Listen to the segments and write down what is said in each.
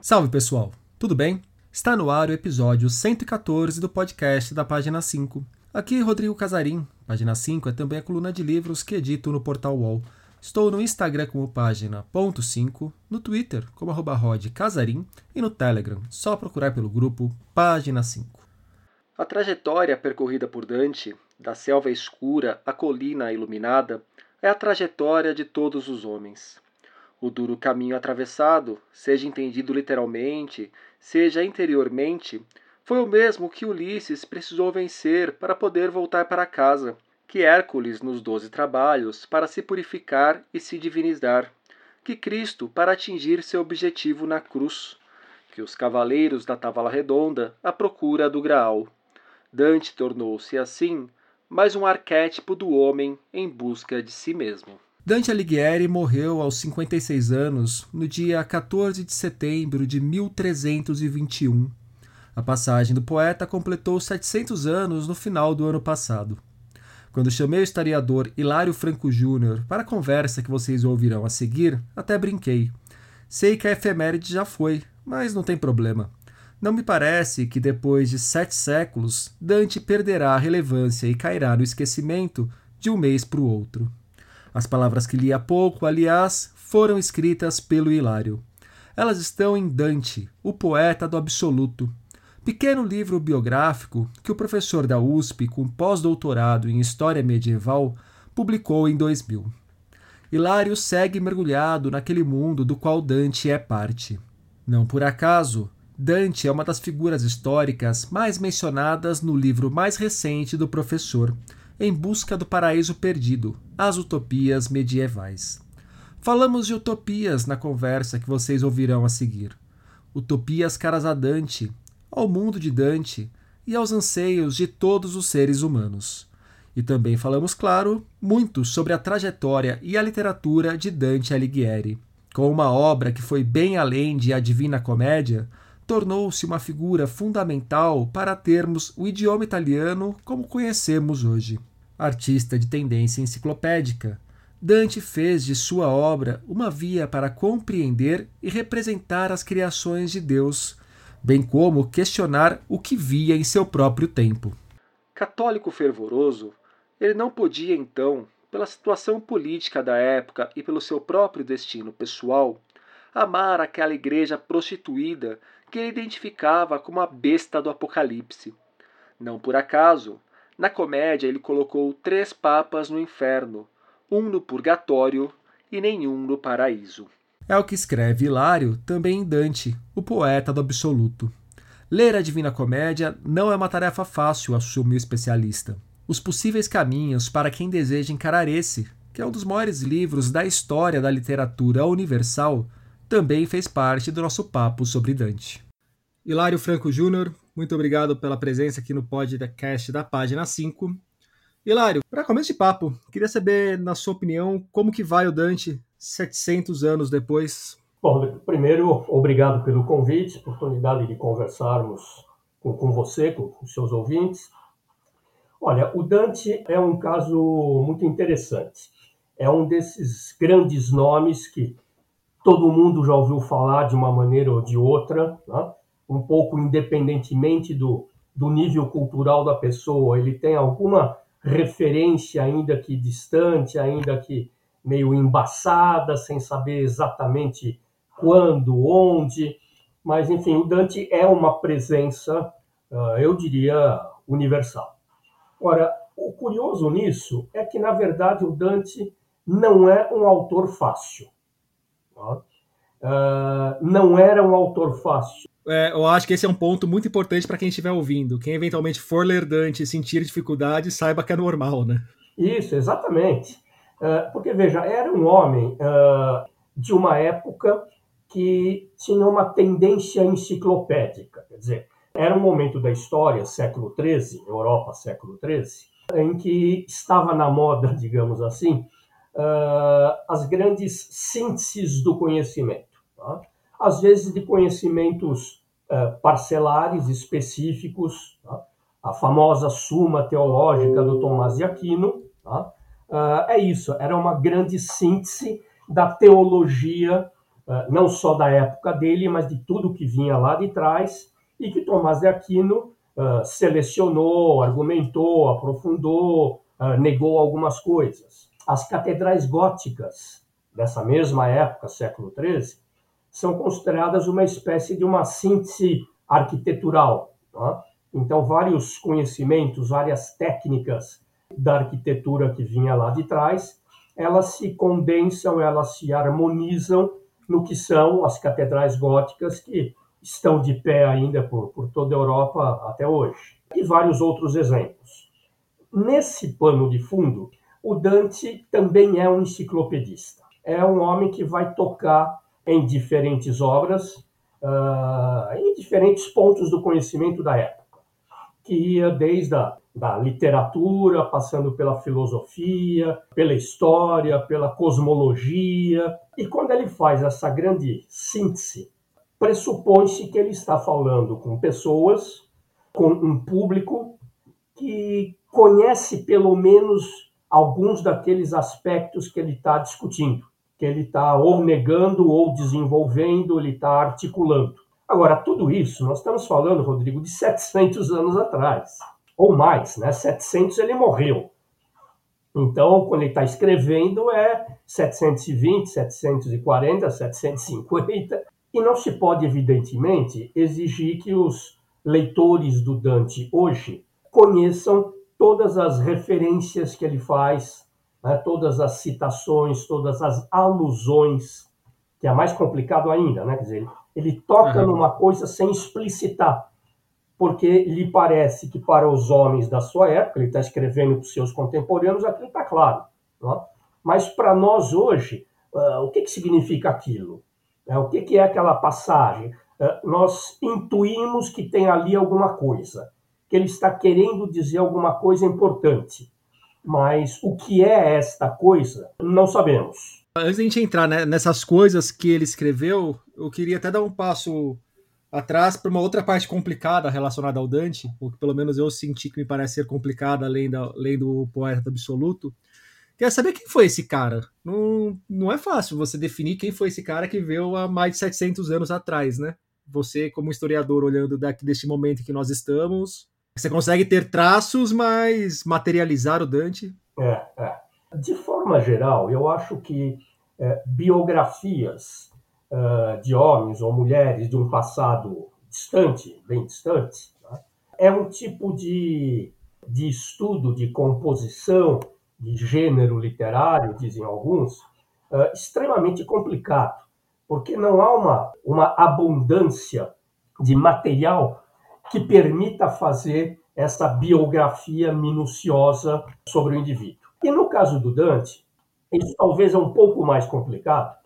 Salve pessoal, tudo bem? Está no ar o episódio 114 do podcast da página 5. Aqui Rodrigo Casarim. Página 5 é também a coluna de livros que edito no portal UOL. Estou no Instagram como página ponto 5, no Twitter como arroba Rod Casarim e no Telegram, só procurar pelo grupo Página 5. A trajetória percorrida por Dante, da selva escura à colina iluminada, é a trajetória de todos os homens. O duro caminho atravessado, seja entendido literalmente, seja interiormente, foi o mesmo que Ulisses precisou vencer para poder voltar para casa, que Hércules nos doze trabalhos para se purificar e se divinizar, que Cristo para atingir seu objetivo na cruz, que os cavaleiros da Tavala Redonda à procura do Graal. Dante tornou-se assim mais um arquétipo do homem em busca de si mesmo. Dante Alighieri morreu aos 56 anos no dia 14 de setembro de 1321. A passagem do poeta completou 700 anos no final do ano passado. Quando chamei o historiador Hilário Franco Júnior para a conversa que vocês ouvirão a seguir, até brinquei. Sei que a efeméride já foi, mas não tem problema. Não me parece que depois de sete séculos Dante perderá a relevância e cairá no esquecimento de um mês para o outro. As palavras que li há pouco, aliás, foram escritas pelo Hilário. Elas estão em Dante, o poeta do absoluto, pequeno livro biográfico que o professor da USP, com pós-doutorado em História Medieval, publicou em 2000. Hilário segue mergulhado naquele mundo do qual Dante é parte. Não por acaso, Dante é uma das figuras históricas mais mencionadas no livro mais recente do professor, em busca do paraíso perdido, as utopias medievais. Falamos de utopias na conversa que vocês ouvirão a seguir. Utopias caras a Dante, ao mundo de Dante e aos anseios de todos os seres humanos. E também falamos, claro, muito sobre a trajetória e a literatura de Dante Alighieri. Com uma obra que foi bem além de A Divina Comédia, tornou-se uma figura fundamental para termos o idioma italiano como conhecemos hoje. Artista de tendência enciclopédica, Dante fez de sua obra uma via para compreender e representar as criações de Deus, bem como questionar o que via em seu próprio tempo. Católico fervoroso, ele não podia então, pela situação política da época e pelo seu próprio destino pessoal, amar aquela igreja prostituída que ele identificava como a besta do Apocalipse. Não por acaso, na comédia ele colocou três papas no inferno, um no purgatório e nenhum no paraíso. É o que escreve Hilário também em Dante, o poeta do absoluto. Ler a Divina Comédia não é uma tarefa fácil, assume o especialista. Os possíveis caminhos para quem deseja encarar esse, que é um dos maiores livros da história da literatura universal, também fez parte do nosso papo sobre Dante. Hilário Franco Júnior, muito obrigado pela presença aqui no podcast da página 5. Hilário, para começo de papo, queria saber, na sua opinião, como que vai o Dante 700 anos depois? Bom, primeiro, obrigado pelo convite, oportunidade de conversarmos com, com você, com, com seus ouvintes. Olha, o Dante é um caso muito interessante. É um desses grandes nomes que todo mundo já ouviu falar de uma maneira ou de outra, né? Um pouco independentemente do, do nível cultural da pessoa, ele tem alguma referência ainda que distante, ainda que meio embaçada, sem saber exatamente quando, onde, mas enfim, o Dante é uma presença, ah, eu diria, universal. Ora, o curioso nisso é que, na verdade, o Dante não é um autor fácil. Tá? Uh, não era um autor fácil. É, eu acho que esse é um ponto muito importante para quem estiver ouvindo. Quem eventualmente for ler Dante e sentir dificuldade, saiba que é normal, né? Isso, exatamente. Uh, porque, veja, era um homem uh, de uma época que tinha uma tendência enciclopédica. Quer dizer, era um momento da história, século XIII, Europa, século XIII, em que estava na moda, digamos assim, as grandes sínteses do conhecimento tá? às vezes de conhecimentos uh, parcelares específicos, tá? a famosa Suma Teológica do Tomás de Aquino, tá? uh, é isso, era uma grande síntese da teologia não só da época dele, mas de tudo que vinha lá de trás, e que Tomás de Aquino selecionou, argumentou, aprofundou, negou algumas coisas. As catedrais góticas dessa mesma época, século XIII, são consideradas uma espécie de uma síntese arquitetural. Tá? Então, vários conhecimentos, várias técnicas da arquitetura que vinha lá de trás, elas se condensam, elas se harmonizam no que são as catedrais góticas que estão de pé ainda por, por toda a Europa até hoje. E vários outros exemplos. Nesse pano de fundo, o Dante também é um enciclopedista é um homem que vai tocar em diferentes obras, uh, em diferentes pontos do conhecimento da época, que ia desde a da literatura, passando pela filosofia, pela história, pela cosmologia. E quando ele faz essa grande síntese, pressupõe-se que ele está falando com pessoas, com um público que conhece pelo menos alguns daqueles aspectos que ele está discutindo que ele está ou negando ou desenvolvendo, ele está articulando. Agora, tudo isso, nós estamos falando, Rodrigo, de 700 anos atrás, ou mais, né? 700 ele morreu. Então, quando ele está escrevendo, é 720, 740, 750, e não se pode, evidentemente, exigir que os leitores do Dante hoje conheçam todas as referências que ele faz né, todas as citações, todas as alusões, que é mais complicado ainda, né? Quer dizer, ele toca uhum. numa coisa sem explicitar, porque lhe parece que para os homens da sua época, ele está escrevendo para os seus contemporâneos, aquilo está claro. Né? Mas para nós hoje, uh, o que, que significa aquilo? Uh, o que, que é aquela passagem? Uh, nós intuímos que tem ali alguma coisa, que ele está querendo dizer alguma coisa importante mas o que é esta coisa, não sabemos. Antes de a gente entrar né, nessas coisas que ele escreveu, eu queria até dar um passo atrás para uma outra parte complicada relacionada ao Dante, ou que pelo menos eu senti que me parece ser complicada além, do poeta absoluto. Quer saber quem foi esse cara? Não, não é fácil você definir quem foi esse cara que veio há mais de 700 anos atrás, né? Você, como historiador, olhando daqui deste momento que nós estamos, você consegue ter traços, mas materializar o Dante? É, é. De forma geral, eu acho que é, biografias é, de homens ou mulheres de um passado distante, bem distante, né, é um tipo de, de estudo de composição de gênero literário, dizem alguns, é, extremamente complicado, porque não há uma, uma abundância de material que permita fazer essa biografia minuciosa sobre o indivíduo. E no caso do Dante, isso talvez é um pouco mais complicado,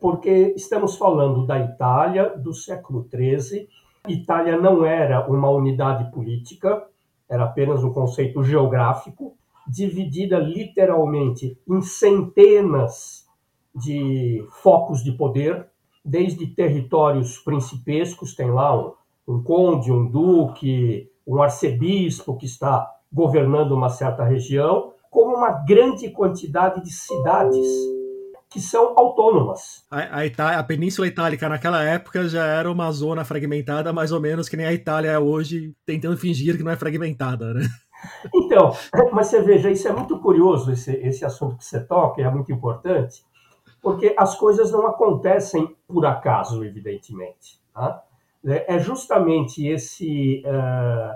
porque estamos falando da Itália do século XIII. Itália não era uma unidade política, era apenas um conceito geográfico, dividida literalmente em centenas de focos de poder, desde territórios principescos, tem lá um um conde, um duque, um arcebispo que está governando uma certa região, como uma grande quantidade de cidades que são autônomas. A, a, Itália, a Península Itálica naquela época já era uma zona fragmentada, mais ou menos que nem a Itália é hoje, tentando fingir que não é fragmentada, né? Então, mas você veja, isso é muito curioso, esse, esse assunto que você toca, é muito importante, porque as coisas não acontecem por acaso, evidentemente. Tá? É justamente esse, uh,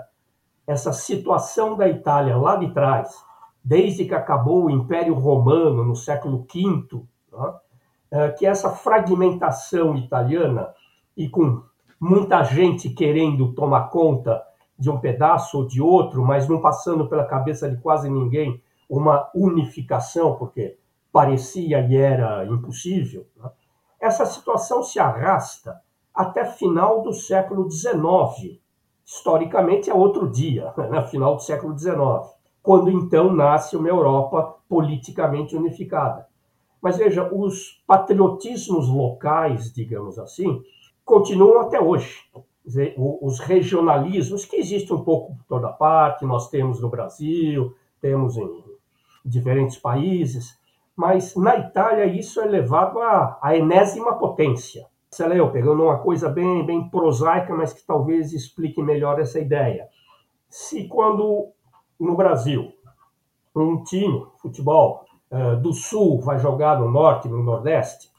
essa situação da Itália lá de trás, desde que acabou o Império Romano no século V, né, uh, que essa fragmentação italiana e com muita gente querendo tomar conta de um pedaço ou de outro, mas não passando pela cabeça de quase ninguém uma unificação, porque parecia e era impossível. Né? Essa situação se arrasta até final do século XIX. Historicamente é outro dia, né? final do século XIX, quando então nasce uma Europa politicamente unificada. Mas veja, os patriotismos locais, digamos assim, continuam até hoje. Dizer, os regionalismos, que existem um pouco por toda parte, nós temos no Brasil, temos em diferentes países, mas na Itália isso é levado à, à enésima potência. Sei lá, eu pegando uma coisa bem, bem prosaica, mas que talvez explique melhor essa ideia. Se quando no Brasil um time, futebol, uh, do Sul vai jogar no Norte, no Nordeste,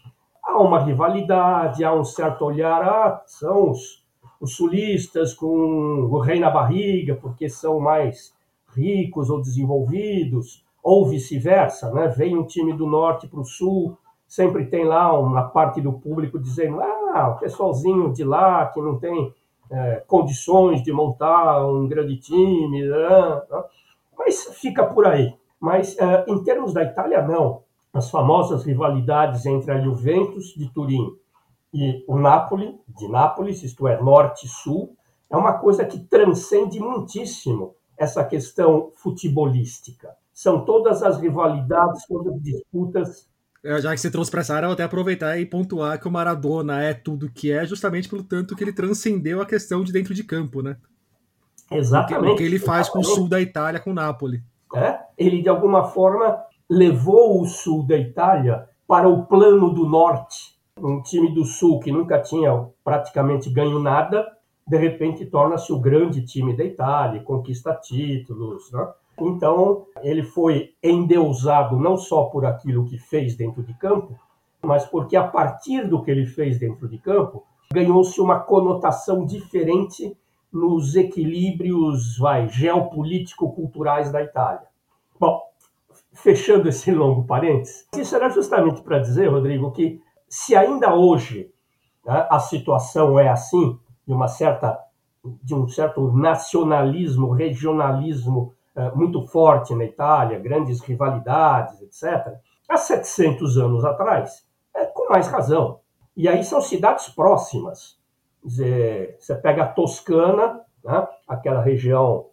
há uma rivalidade, há um certo olhar, ah, são os, os sulistas com o rei na barriga, porque são mais ricos ou desenvolvidos, ou vice-versa, né? Vem um time do norte para o sul, sempre tem lá uma parte do público dizendo: ah, o pessoalzinho de lá que não tem é, condições de montar um grande time, né? mas fica por aí. Mas é, em termos da Itália, não. As famosas rivalidades entre a Juventus de Turim e o Napoli, de Nápoles, isto é, norte e sul, é uma coisa que transcende muitíssimo essa questão futebolística. São todas as rivalidades, todas as disputas. É, já que você trouxe para essa área, eu vou até aproveitar e pontuar que o Maradona é tudo que é, justamente pelo tanto que ele transcendeu a questão de dentro de campo, né? Exatamente. O que ele faz com o sul da Itália, com o Napoli. É? Ele, de alguma forma, levou o sul da Itália para o plano do norte. Um time do sul que nunca tinha praticamente ganho nada, de repente torna-se o grande time da Itália, conquista títulos. Né? Então, ele foi endeusado não só por aquilo que fez dentro de campo, mas porque a partir do que ele fez dentro de campo, ganhou-se uma conotação diferente nos equilíbrios vai, geopolítico-culturais da Itália. Bom, fechando esse longo parênteses, isso era justamente para dizer, Rodrigo, que se ainda hoje né, a situação é assim, de uma certa de um certo nacionalismo, regionalismo muito forte na Itália, grandes rivalidades, etc. Há 700 anos atrás, é, com mais razão. E aí são cidades próximas. Você pega a Toscana, né, aquela região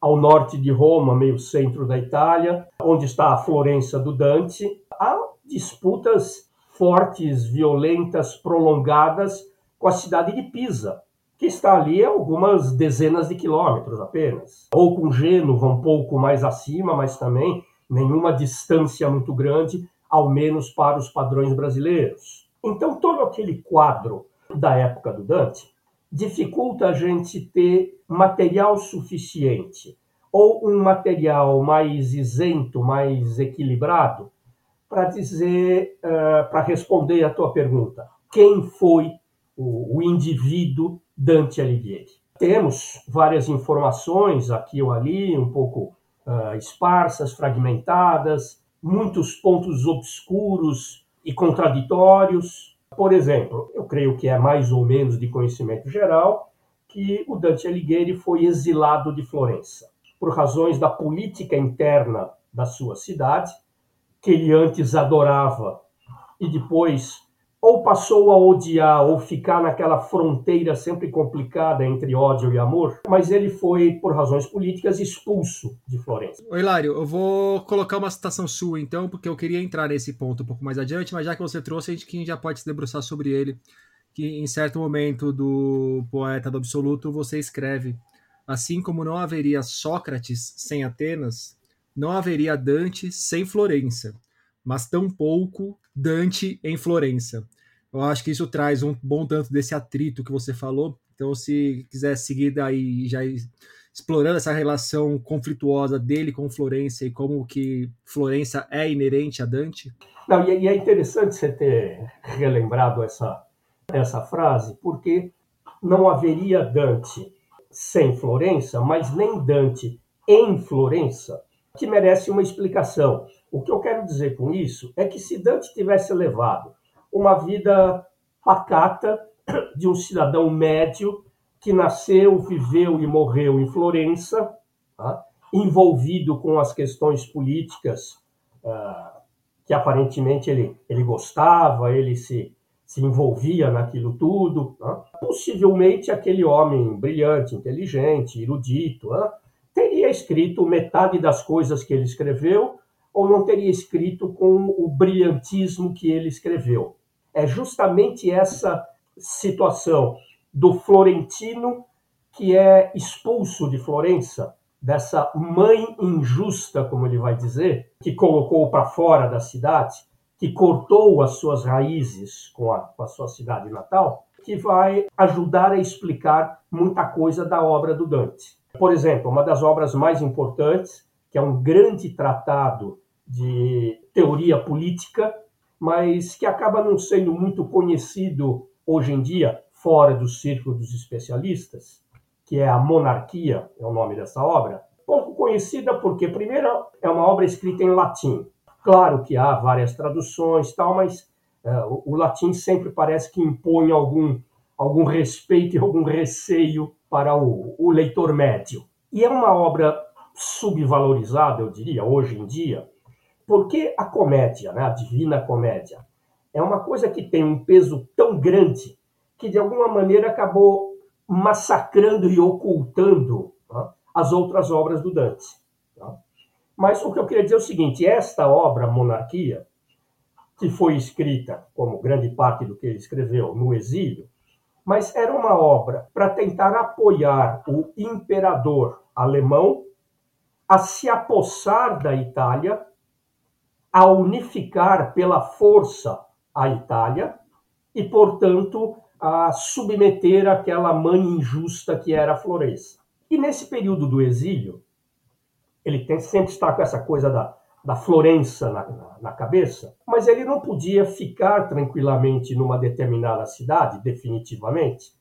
ao norte de Roma, meio centro da Itália, onde está a Florença do Dante. Há disputas fortes, violentas, prolongadas com a cidade de Pisa, que está ali a algumas dezenas de quilômetros apenas. Ou com Gênova, um pouco mais acima, mas também nenhuma distância muito grande, ao menos para os padrões brasileiros. Então, todo aquele quadro da época do Dante dificulta a gente ter material suficiente ou um material mais isento, mais equilibrado, para dizer, uh, para responder a tua pergunta, quem foi o, o indivíduo Dante Alighieri. Temos várias informações aqui ou ali, um pouco uh, esparsas, fragmentadas, muitos pontos obscuros e contraditórios. Por exemplo, eu creio que é mais ou menos de conhecimento geral que o Dante Alighieri foi exilado de Florença por razões da política interna da sua cidade, que ele antes adorava e depois ou passou a odiar ou ficar naquela fronteira sempre complicada entre ódio e amor, mas ele foi, por razões políticas, expulso de Florença. Oi, Hilário, eu vou colocar uma citação sua então, porque eu queria entrar nesse ponto um pouco mais adiante, mas já que você trouxe, a gente já pode se debruçar sobre ele, que em certo momento do Poeta do Absoluto você escreve, assim como não haveria Sócrates sem Atenas, não haveria Dante sem Florença mas tampouco Dante em Florença. Eu acho que isso traz um bom tanto desse atrito que você falou. Então, se quiser seguir daí já explorando essa relação conflituosa dele com Florença e como que Florença é inerente a Dante. Não, e é interessante você ter relembrado essa, essa frase, porque não haveria Dante sem Florença, mas nem Dante em Florença, que merece uma explicação. O que eu quero dizer com isso é que se Dante tivesse levado uma vida pacata de um cidadão médio que nasceu, viveu e morreu em Florença, tá? envolvido com as questões políticas uh, que aparentemente ele, ele gostava, ele se, se envolvia naquilo tudo. Tá? Possivelmente aquele homem brilhante, inteligente, erudito, tá? teria escrito metade das coisas que ele escreveu ou não teria escrito com o brilhantismo que ele escreveu. É justamente essa situação do florentino que é expulso de Florença dessa mãe injusta, como ele vai dizer, que colocou para fora da cidade, que cortou as suas raízes com a, com a sua cidade natal, que vai ajudar a explicar muita coisa da obra do Dante. Por exemplo, uma das obras mais importantes, que é um grande tratado de teoria política, mas que acaba não sendo muito conhecido hoje em dia, fora do círculo dos especialistas, que é a Monarquia, é o nome dessa obra. Pouco conhecida porque, primeiro, é uma obra escrita em latim. Claro que há várias traduções, tal, mas uh, o, o latim sempre parece que impõe algum, algum respeito e algum receio para o, o leitor médio. E é uma obra subvalorizada, eu diria, hoje em dia, porque a comédia, né, a divina comédia, é uma coisa que tem um peso tão grande que, de alguma maneira, acabou massacrando e ocultando né, as outras obras do Dante. Tá? Mas o que eu queria dizer é o seguinte: esta obra, Monarquia, que foi escrita, como grande parte do que ele escreveu, no exílio, mas era uma obra para tentar apoiar o imperador alemão a se apossar da Itália a unificar pela força a Itália e, portanto, a submeter aquela mãe injusta que era a Florença. E nesse período do exílio, ele tem, sempre está com essa coisa da, da Florença na, na, na, cabeça, mas ele não podia ficar tranquilamente numa determinada cidade, definitivamente,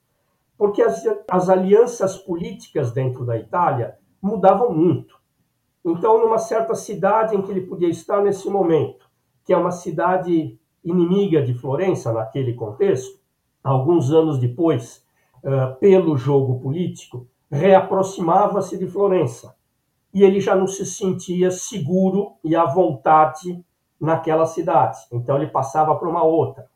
porque as, as alianças políticas dentro da Itália mudavam muito. Então, numa certa cidade em que ele podia estar nesse momento, que é uma cidade inimiga de Florença naquele contexto, alguns anos depois, uh, pelo jogo político, reaproximava-se de Florença. E ele já não se sentia seguro e à vontade naquela cidade. Então ele passava para uma outra.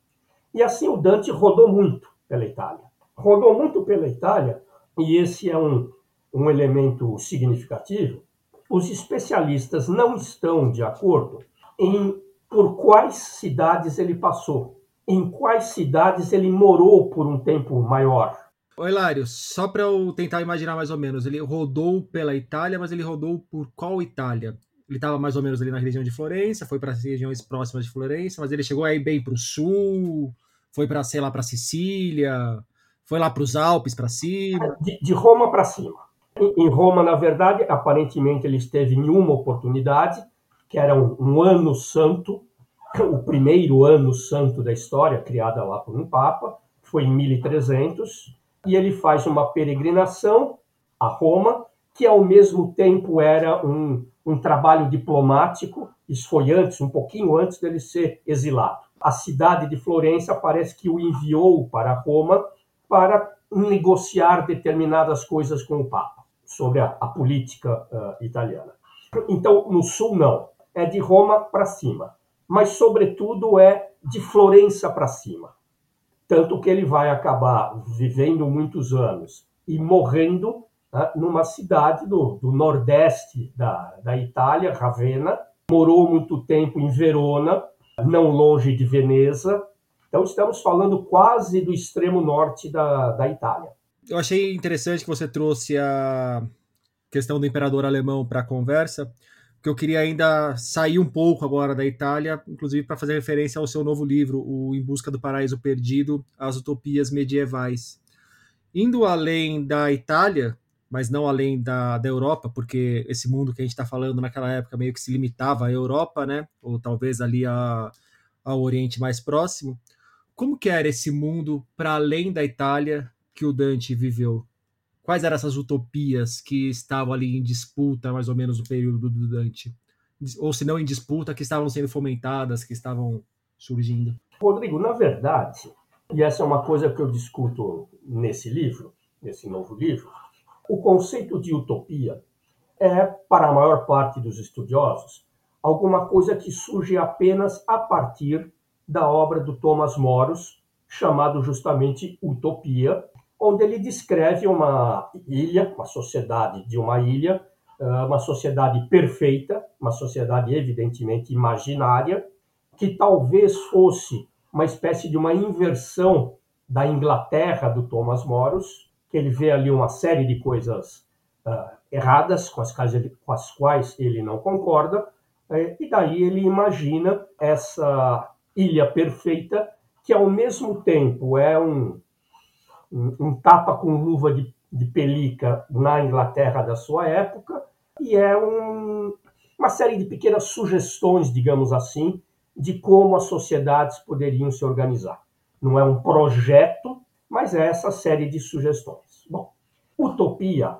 E assim o Dante rodou muito pela Itália. Rodou muito pela Itália, e esse é um, um elemento significativo, os especialistas não estão de acordo em por quais cidades ele passou, em quais cidades ele morou por um tempo maior. Ô Hilário, só para eu tentar imaginar mais ou menos, ele rodou pela Itália, mas ele rodou por qual Itália? Ele estava mais ou menos ali na região de Florença, foi para as regiões próximas de Florença, mas ele chegou aí bem para o sul, foi para, sei lá, para Sicília, foi lá para os Alpes para cima. De, de Roma para cima. Em Roma, na verdade, aparentemente ele esteve em uma oportunidade, que era um, um ano santo, o primeiro ano santo da história, criada lá por um papa, foi em 1300, e ele faz uma peregrinação a Roma, que ao mesmo tempo era um, um trabalho diplomático, isso foi antes, um pouquinho antes dele ser exilado. A cidade de Florença parece que o enviou para Roma para negociar determinadas coisas com o Papa sobre a, a política uh, italiana. Então, no sul, não. É de Roma para cima. Mas, sobretudo, é de Florença para cima. Tanto que ele vai acabar vivendo muitos anos e morrendo uh, numa cidade do, do nordeste da, da Itália, Ravenna. Morou muito tempo em Verona, não longe de Veneza. Então, estamos falando quase do extremo norte da, da Itália eu achei interessante que você trouxe a questão do imperador alemão para a conversa, porque eu queria ainda sair um pouco agora da Itália, inclusive para fazer referência ao seu novo livro, o Em Busca do Paraíso Perdido, As Utopias Medievais. Indo além da Itália, mas não além da, da Europa, porque esse mundo que a gente está falando naquela época meio que se limitava à Europa, né? Ou talvez ali a, ao Oriente mais próximo. Como que era esse mundo para além da Itália que o Dante viveu? Quais eram essas utopias que estavam ali em disputa, mais ou menos, no período do Dante? Ou se não em disputa, que estavam sendo fomentadas, que estavam surgindo? Rodrigo, na verdade, e essa é uma coisa que eu discuto nesse livro, nesse novo livro, o conceito de utopia é, para a maior parte dos estudiosos, alguma coisa que surge apenas a partir da obra do Thomas Moros, chamado justamente Utopia, onde ele descreve uma ilha, uma sociedade de uma ilha, ah, uma sociedade perfeita, uma sociedade evidentemente imaginária, que talvez fosse uma espécie de uma inversão da Inglaterra do Thomas Moros, que ele vê ali uma série de coisas uh, erradas, com as, quais ele, com as quais ele não concorda, é, e daí ele imagina essa ilha perfeita que ao mesmo tempo é um, um, tapa com luva de, de, pelica na Inglaterra da sua época e é um, uma série de pequenas sugestões, digamos assim, de como as sociedades poderiam se organizar. Não é um projeto, mas é essa série de sugestões. Bom, utopia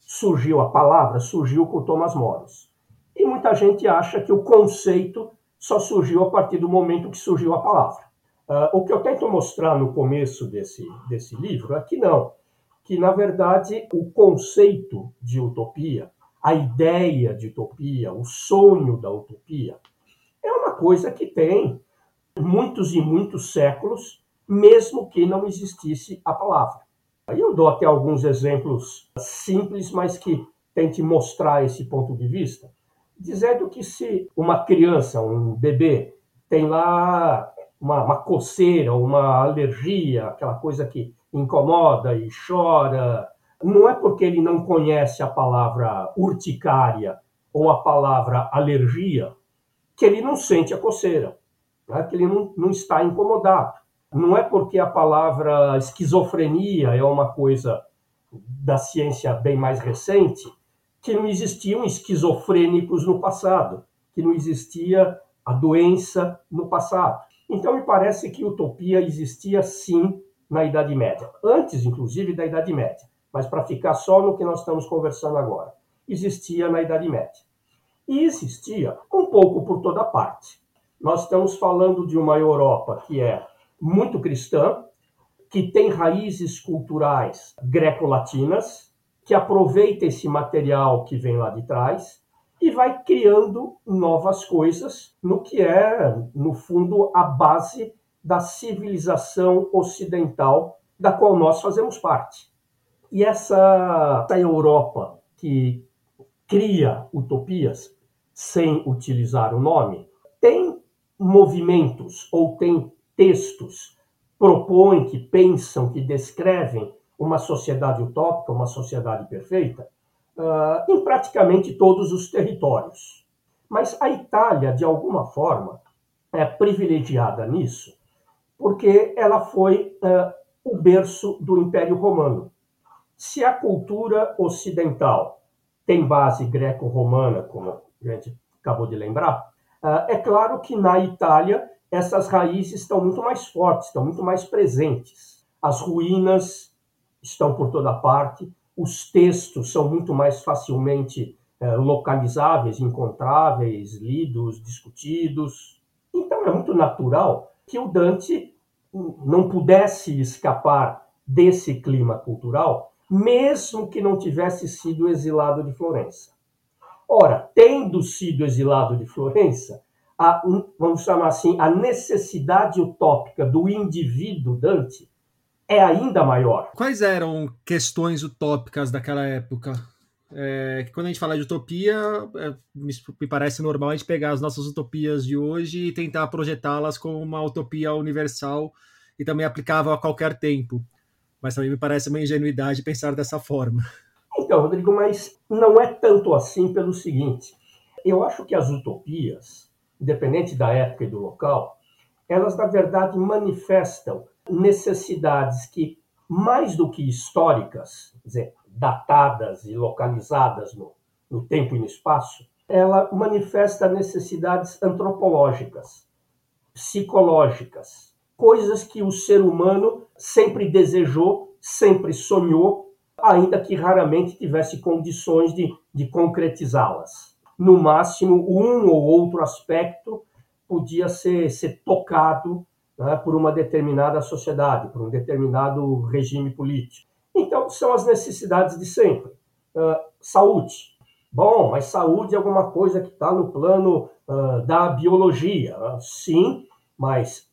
surgiu a palavra, surgiu com Thomas Morris. E muita gente acha que o conceito só surgiu a partir do momento que surgiu a palavra. Uh, o que eu tento mostrar no começo desse, desse livro é que não, que na verdade o conceito de utopia, a ideia de utopia, o sonho da utopia, é uma coisa que tem muitos e muitos séculos, mesmo que não existisse a palavra. Aí eu dou até alguns exemplos simples, mas que tente mostrar esse ponto de vista, dizendo que se uma criança, um bebê, tem lá uma, uma coceira, uma alergia, aquela coisa que incomoda e chora, não é porque ele não conhece a palavra urticária ou a palavra alergia que ele não sente a coceira, né? que ele não, não está incomodado. Não é porque a palavra esquizofrenia é uma coisa da ciência bem mais recente que não existiam esquizofrênicos no passado, que não existia a doença no passado. Então, me parece que utopia existia sim na Idade Média, antes, inclusive, da Idade Média, mas para ficar só no que nós estamos conversando agora. Existia na Idade Média. E existia um pouco por toda parte. Nós estamos falando de uma Europa que é muito cristã, que tem raízes culturais greco-latinas, que aproveita esse material que vem lá de trás e vai criando novas coisas no que é, no fundo, a base da civilização ocidental da qual nós fazemos parte. E essa, essa Europa que cria utopias sem utilizar o nome, tem movimentos ou tem textos, propõem, que pensam, que descrevem uma sociedade utópica, uma sociedade perfeita, uh, em praticamente todos os territórios. Mas a Itália, de alguma forma, é privilegiada nisso, porque ela foi uh, o berço do Império Romano. Se a cultura ocidental tem base greco-romana, como a gente acabou de lembrar, uh, é claro que na Itália essas raízes estão muito mais fortes, estão muito mais presentes. As ruínas estão por toda parte, os textos são muito mais facilmente é, localizáveis, encontráveis, lidos, discutidos. Então é muito natural que o Dante não pudesse escapar desse clima cultural, mesmo que não tivesse sido exilado de Florença. Ora, tendo sido exilado de Florença, a, vamos chamar assim, a necessidade utópica do indivíduo Dante é ainda maior. Quais eram questões utópicas daquela época? É, quando a gente fala de utopia, é, me parece normal a gente pegar as nossas utopias de hoje e tentar projetá-las como uma utopia universal e também aplicável a qualquer tempo. Mas também me parece uma ingenuidade pensar dessa forma. Então, Rodrigo, mas não é tanto assim pelo seguinte. Eu acho que as utopias, independente da época e do local, elas na verdade manifestam necessidades que, mais do que históricas, dizer, datadas e localizadas no, no tempo e no espaço, ela manifesta necessidades antropológicas, psicológicas, coisas que o ser humano sempre desejou, sempre sonhou, ainda que raramente tivesse condições de, de concretizá-las. No máximo, um ou outro aspecto podia ser, ser tocado né, por uma determinada sociedade, por um determinado regime político. Então, são as necessidades de sempre. Uh, saúde. Bom, mas saúde é alguma coisa que está no plano uh, da biologia. Uh, sim, mas,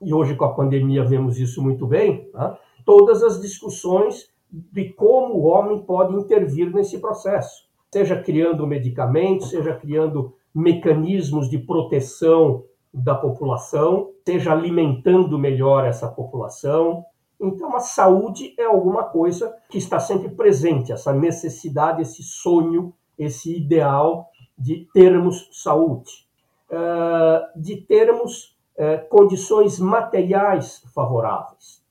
e hoje com a pandemia vemos isso muito bem, né, todas as discussões de como o homem pode intervir nesse processo, seja criando medicamentos, seja criando mecanismos de proteção da população, esteja alimentando melhor essa população. Então, a saúde é alguma coisa que está sempre presente, essa necessidade, esse sonho, esse ideal de termos saúde, de termos condições materiais favoráveis,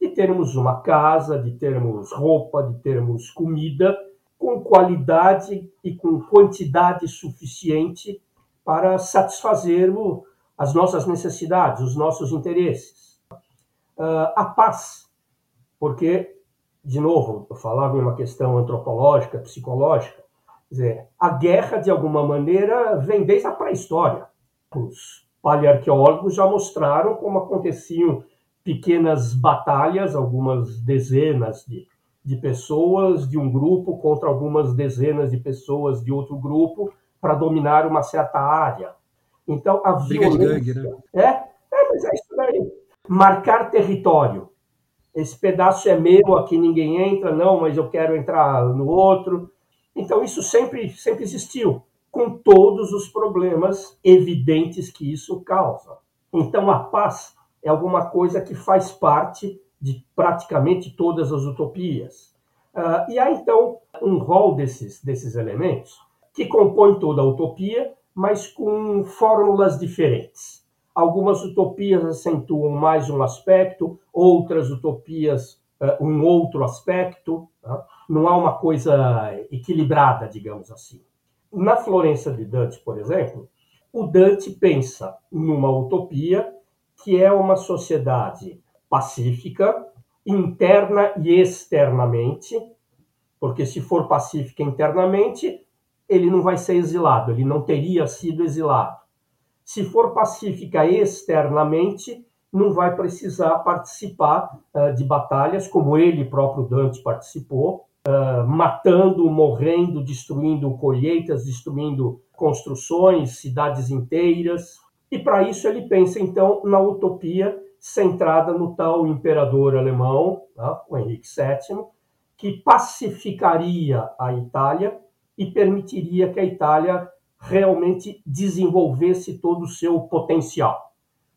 de termos uma casa, de termos roupa, de termos comida com qualidade e com quantidade suficiente para satisfazermos as nossas necessidades, os nossos interesses uh, a paz, porque, de novo, eu falava em uma questão antropológica, psicológica, dizer, a guerra, de alguma maneira, vem desde a pré-história. Os palearqueólogos já mostraram como aconteciam pequenas batalhas, algumas dezenas de, de pessoas de um grupo contra algumas dezenas de pessoas de outro grupo para dominar uma certa área. Então, a Briga violência... De gangue, né? É, é, mas é isso daí marcar território. Esse pedaço é meu, aqui ninguém entra, não, mas eu quero entrar no outro. Então isso sempre sempre existiu, com todos os problemas evidentes que isso causa. Então a paz é alguma coisa que faz parte de praticamente todas as utopias. Uh, e há então um rol desses, desses elementos que compõe toda a utopia, mas com fórmulas diferentes. Algumas utopias acentuam mais um aspecto, outras utopias uh, um outro aspecto. Tá? Não há uma coisa equilibrada, digamos assim. Na Florença de Dante, por exemplo, o Dante pensa numa utopia que é uma sociedade pacífica, interna e externamente, porque se for pacífica internamente, ele não vai ser exilado, ele não teria sido exilado se for pacífica externamente, não vai precisar participar uh, de batalhas como ele próprio Dante participou, uh, matando, morrendo, destruindo colheitas, destruindo construções, cidades inteiras. E para isso ele pensa então na utopia centrada no tal imperador alemão, tá? o Henrique VII, que pacificaria a Itália e permitiria que a Itália realmente desenvolvesse todo o seu potencial.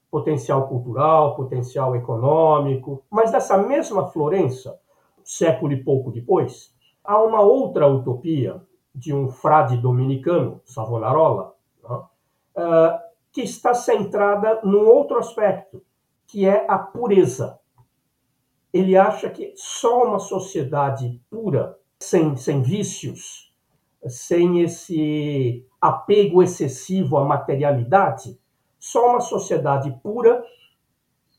Potencial cultural, potencial econômico. Mas dessa mesma Florença, século e pouco depois, há uma outra utopia de um frade dominicano, Savonarola, né, que está centrada num outro aspecto, que é a pureza. Ele acha que só uma sociedade pura, sem, sem vícios, sem esse apego excessivo à materialidade, só uma sociedade pura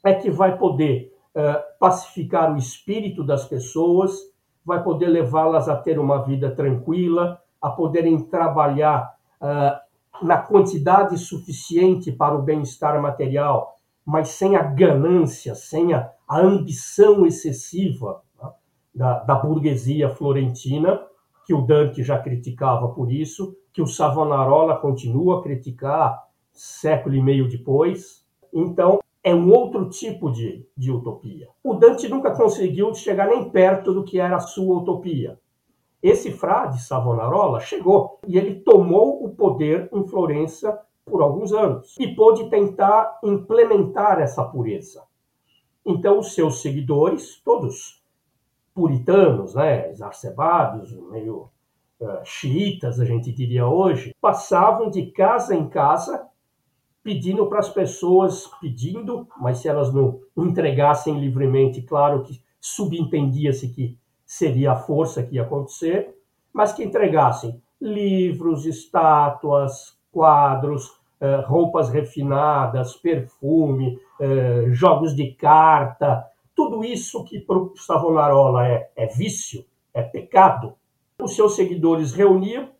é que vai poder uh, pacificar o espírito das pessoas, vai poder levá-las a ter uma vida tranquila, a poderem trabalhar uh, na quantidade suficiente para o bem-estar material, mas sem a ganância, sem a, a ambição excessiva né, da, da burguesia florentina, que o Dante já criticava por isso, que o Savonarola continua a criticar século e meio depois. Então, é um outro tipo de, de utopia. O Dante nunca conseguiu chegar nem perto do que era a sua utopia. Esse frade Savonarola chegou e ele tomou o poder em Florença por alguns anos e pôde tentar implementar essa pureza. Então, os seus seguidores, todos puritanos, né, exacerbados, meio uh, xiitas, a gente diria hoje, passavam de casa em casa pedindo para as pessoas, pedindo, mas se elas não entregassem livremente, claro que subentendia-se que seria a força que ia acontecer, mas que entregassem livros, estátuas, quadros, uh, roupas refinadas, perfume, uh, jogos de carta, tudo isso que para o Savonarola é, é vício, é pecado, os seus seguidores reuniam,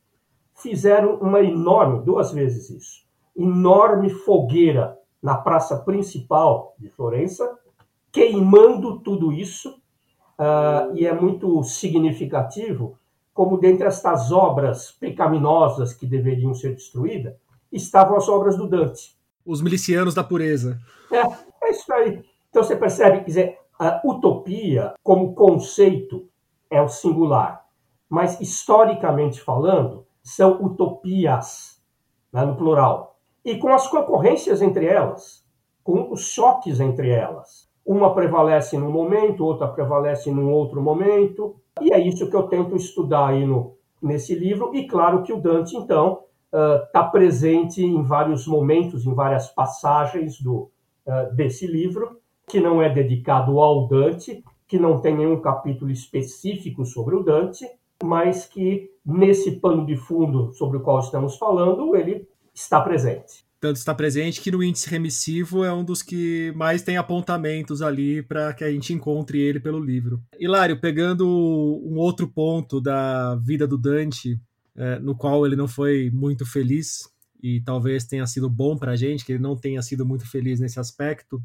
fizeram uma enorme, duas vezes isso, enorme fogueira na praça principal de Florença, queimando tudo isso, uh, e é muito significativo como dentre estas obras pecaminosas que deveriam ser destruídas, estavam as obras do Dante. Os milicianos da pureza. É, é isso aí. Então você percebe, quer dizer, utopia, como conceito, é o singular, mas historicamente falando, são utopias, né, no plural, e com as concorrências entre elas, com os choques entre elas. Uma prevalece num momento, outra prevalece num outro momento, e é isso que eu tento estudar aí no, nesse livro. E claro que o Dante, então, está uh, presente em vários momentos, em várias passagens do, uh, desse livro, que não é dedicado ao Dante, que não tem nenhum capítulo específico sobre o Dante, mas que nesse pano de fundo sobre o qual estamos falando, ele está presente. Tanto está presente que no índice remissivo é um dos que mais tem apontamentos ali para que a gente encontre ele pelo livro. Hilário, pegando um outro ponto da vida do Dante, é, no qual ele não foi muito feliz, e talvez tenha sido bom para a gente, que ele não tenha sido muito feliz nesse aspecto,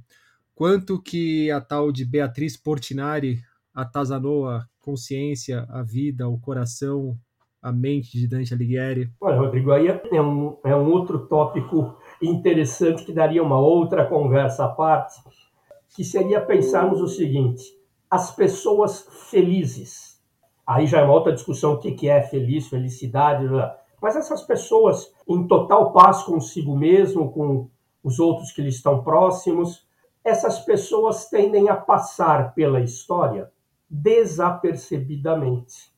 quanto que a tal de Beatriz Portinari atazanou a consciência, a vida, o coração, a mente de Dante Alighieri? Olha, Rodrigo, aí é um, é um outro tópico interessante que daria uma outra conversa à parte, que seria pensarmos o seguinte: as pessoas felizes. Aí já é uma outra discussão o que é feliz, felicidade, mas essas pessoas em total paz consigo mesmo, com os outros que lhe estão próximos, essas pessoas tendem a passar pela história desapercebidamente.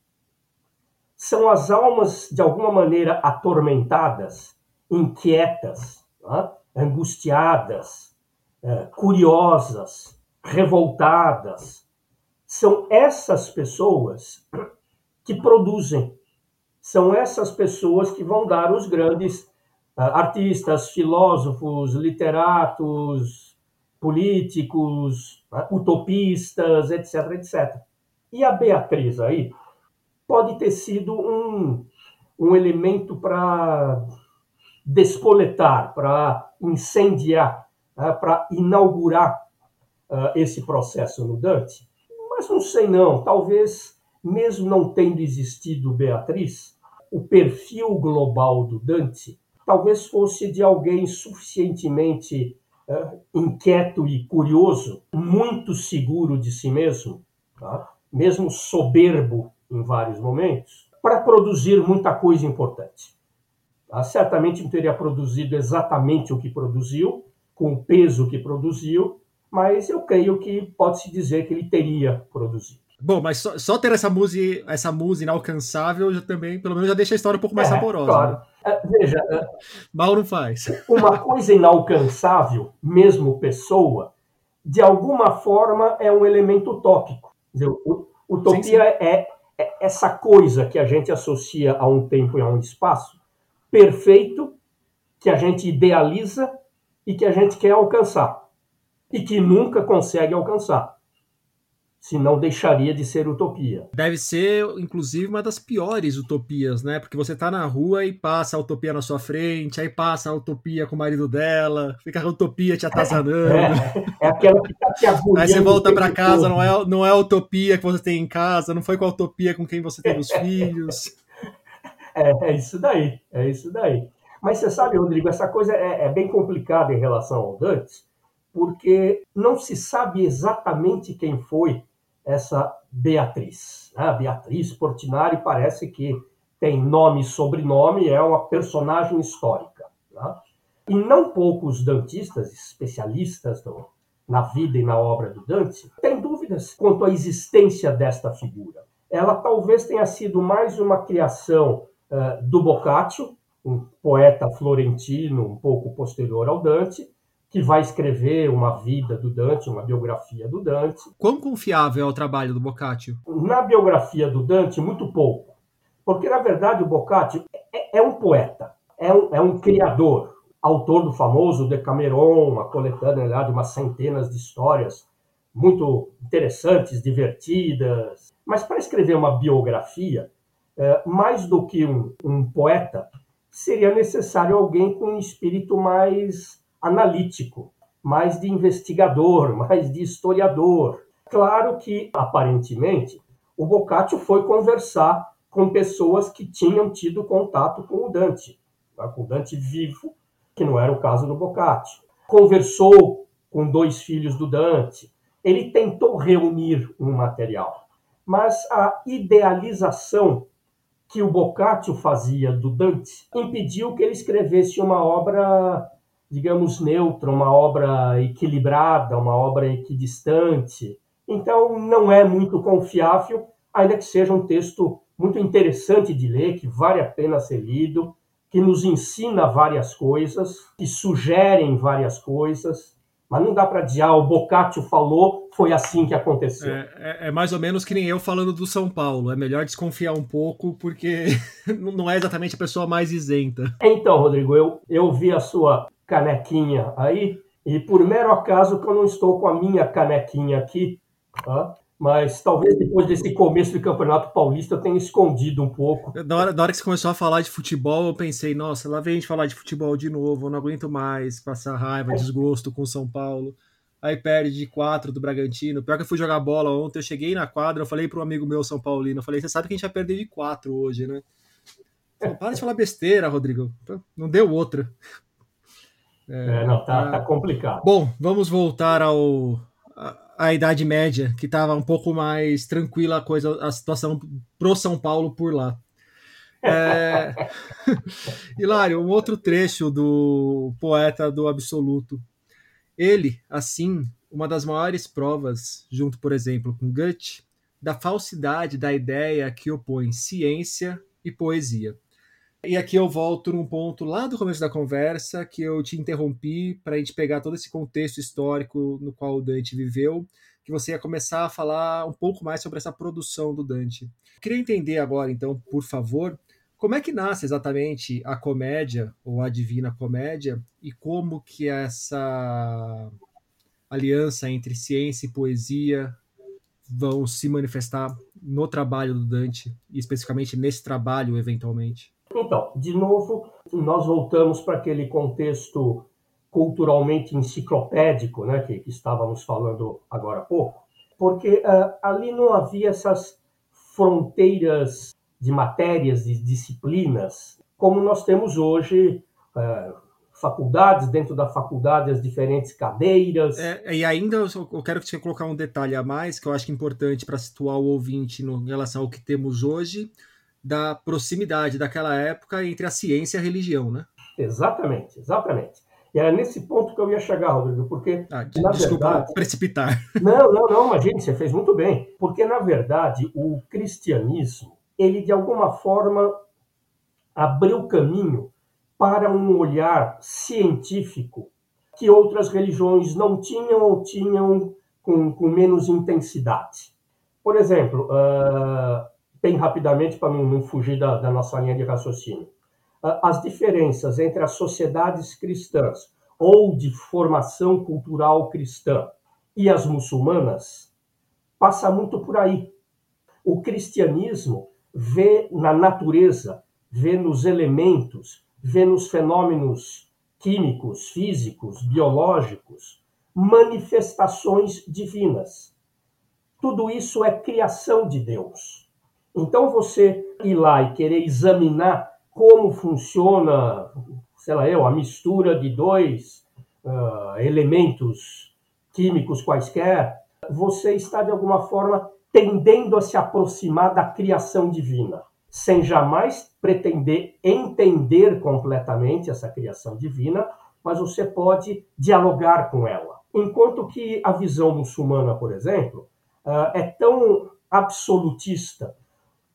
São as almas, de alguma maneira, atormentadas, inquietas, né? angustiadas, é, curiosas, revoltadas. São essas pessoas que produzem, são essas pessoas que vão dar os grandes uh, artistas, filósofos, literatos, políticos, né, utopistas, etc, etc. E a Beatriz aí pode ter sido um, um elemento para despoletar, para incendiar, né, para inaugurar uh, esse processo no Dante. Mas não sei não, talvez mesmo não tendo existido Beatriz, o perfil global do Dante talvez fosse de alguém suficientemente inquieto e curioso, muito seguro de si mesmo, tá? mesmo soberbo em vários momentos, para produzir muita coisa importante. Tá? Certamente não teria produzido exatamente o que produziu, com o peso que produziu, mas eu creio que pode-se dizer que ele teria produzido. Bom, mas só, só, ter essa música, essa música inalcançável já também, pelo menos, já deixa a história um pouco mais é, saborosa. Claro. Né? É, veja. É, Mal não faz. Uma coisa inalcançável, mesmo pessoa, de alguma forma é um elemento utópico. Dizer, utopia sim, sim. É, é essa coisa que a gente associa a um tempo e a um espaço perfeito, que a gente idealiza e que a gente quer alcançar. E que nunca consegue alcançar senão deixaria de ser utopia. Deve ser, inclusive, uma das piores utopias, né? Porque você tá na rua e passa a utopia na sua frente, aí passa a utopia com o marido dela, fica a utopia te atazanando. É, é aquela que tá te Aí você volta para casa, não é, não é a utopia que você tem em casa, não foi com a utopia com quem você tem os filhos. É, é isso daí, é isso daí. Mas você sabe, Rodrigo, essa coisa é, é bem complicada em relação ao Dantes, porque não se sabe exatamente quem foi essa Beatriz. A né? Beatriz Portinari parece que tem nome e sobrenome, é uma personagem histórica. Né? E não poucos dantistas, especialistas no, na vida e na obra do Dante, têm dúvidas quanto à existência desta figura. Ela talvez tenha sido mais uma criação uh, do Boccaccio, um poeta florentino um pouco posterior ao Dante, que vai escrever uma vida do Dante, uma biografia do Dante. Quão confiável é o trabalho do Boccaccio? Na biografia do Dante, muito pouco. Porque, na verdade, o Boccaccio é, é um poeta, é um, é um criador, autor do famoso Decameron, uma coletânea de umas centenas de histórias muito interessantes, divertidas. Mas para escrever uma biografia, é, mais do que um, um poeta, seria necessário alguém com um espírito mais analítico, mais de investigador, mais de historiador. Claro que, aparentemente, o Boccaccio foi conversar com pessoas que tinham tido contato com o Dante, tá? com o Dante vivo, que não era o caso do Boccaccio. Conversou com dois filhos do Dante. Ele tentou reunir um material, mas a idealização que o Boccaccio fazia do Dante impediu que ele escrevesse uma obra digamos, neutra, uma obra equilibrada, uma obra equidistante. Então, não é muito confiável, ainda que seja um texto muito interessante de ler, que vale a pena ser lido, que nos ensina várias coisas, que sugerem várias coisas. Mas não dá para dizer, ah, o Boccaccio falou, foi assim que aconteceu. É, é, é, mais ou menos que nem eu falando do São Paulo. É melhor desconfiar um pouco, porque não é exatamente a pessoa mais isenta. Então, Rodrigo, eu, eu vi a sua canequinha aí, e por mero acaso que eu não estou com a minha canequinha aqui, tá? mas talvez depois desse começo do Campeonato Paulista eu tenha escondido um pouco. Na hora, na hora que você começou a falar de futebol, eu pensei, nossa, lá vem a gente falar de futebol de novo, eu não aguento mais passar raiva, desgosto com o São Paulo. Aí perde de 4 do Bragantino. Pior que eu fui jogar bola ontem, eu cheguei na quadra, eu falei para um amigo meu São Paulino, eu falei, você sabe que a gente vai perder de 4 hoje, né? Falei, Para de falar besteira, Rodrigo. Não deu outra. É, é, não, tá, tá, complicado. Bom, vamos voltar ao a, Idade Média, que estava um pouco mais tranquila a coisa, a situação pro São Paulo por lá. É... Hilário, um outro trecho do poeta do Absoluto. Ele, assim, uma das maiores provas, junto, por exemplo, com Goethe, da falsidade da ideia que opõe ciência e poesia. E aqui eu volto num ponto lá do começo da conversa, que eu te interrompi para a gente pegar todo esse contexto histórico no qual o Dante viveu, que você ia começar a falar um pouco mais sobre essa produção do Dante. Queria entender agora, então, por favor, como é que nasce exatamente a comédia, ou a Divina Comédia, e como que essa aliança entre ciência e poesia vão se manifestar no trabalho do Dante, e especificamente nesse trabalho, eventualmente? Então, de novo, nós voltamos para aquele contexto culturalmente enciclopédico, né, que, que estávamos falando agora há pouco, porque uh, ali não havia essas fronteiras de matérias, de disciplinas, como nós temos hoje, uh, faculdades, dentro da faculdade as diferentes cadeiras. É, e ainda eu quero que você colocar um detalhe a mais, que eu acho que é importante para situar o ouvinte no, em relação ao que temos hoje, da proximidade daquela época entre a ciência e a religião, né? Exatamente, exatamente. E era nesse ponto que eu ia chegar, Rodrigo, porque. Ah, na desculpa verdade, precipitar. Não, não, não, imagine, você fez muito bem. Porque, na verdade, o cristianismo, ele de alguma forma abriu caminho para um olhar científico que outras religiões não tinham ou tinham com, com menos intensidade. Por exemplo, uh, bem rapidamente, para não, não, fugir da, da nossa linha de raciocínio. As diferenças entre as sociedades cristãs ou de formação cultural cristã e as muçulmanas passa muito por aí. O cristianismo vê na natureza, vê nos elementos, vê nos fenômenos químicos, físicos, biológicos, manifestações divinas. Tudo isso é criação de Deus. Então, você ir lá e querer examinar como funciona, sei lá eu, a mistura de dois uh, elementos químicos quaisquer, você está, de alguma forma, tendendo a se aproximar da criação divina, sem jamais pretender entender completamente essa criação divina, mas você pode dialogar com ela. Enquanto que a visão muçulmana, por exemplo, uh, é tão absolutista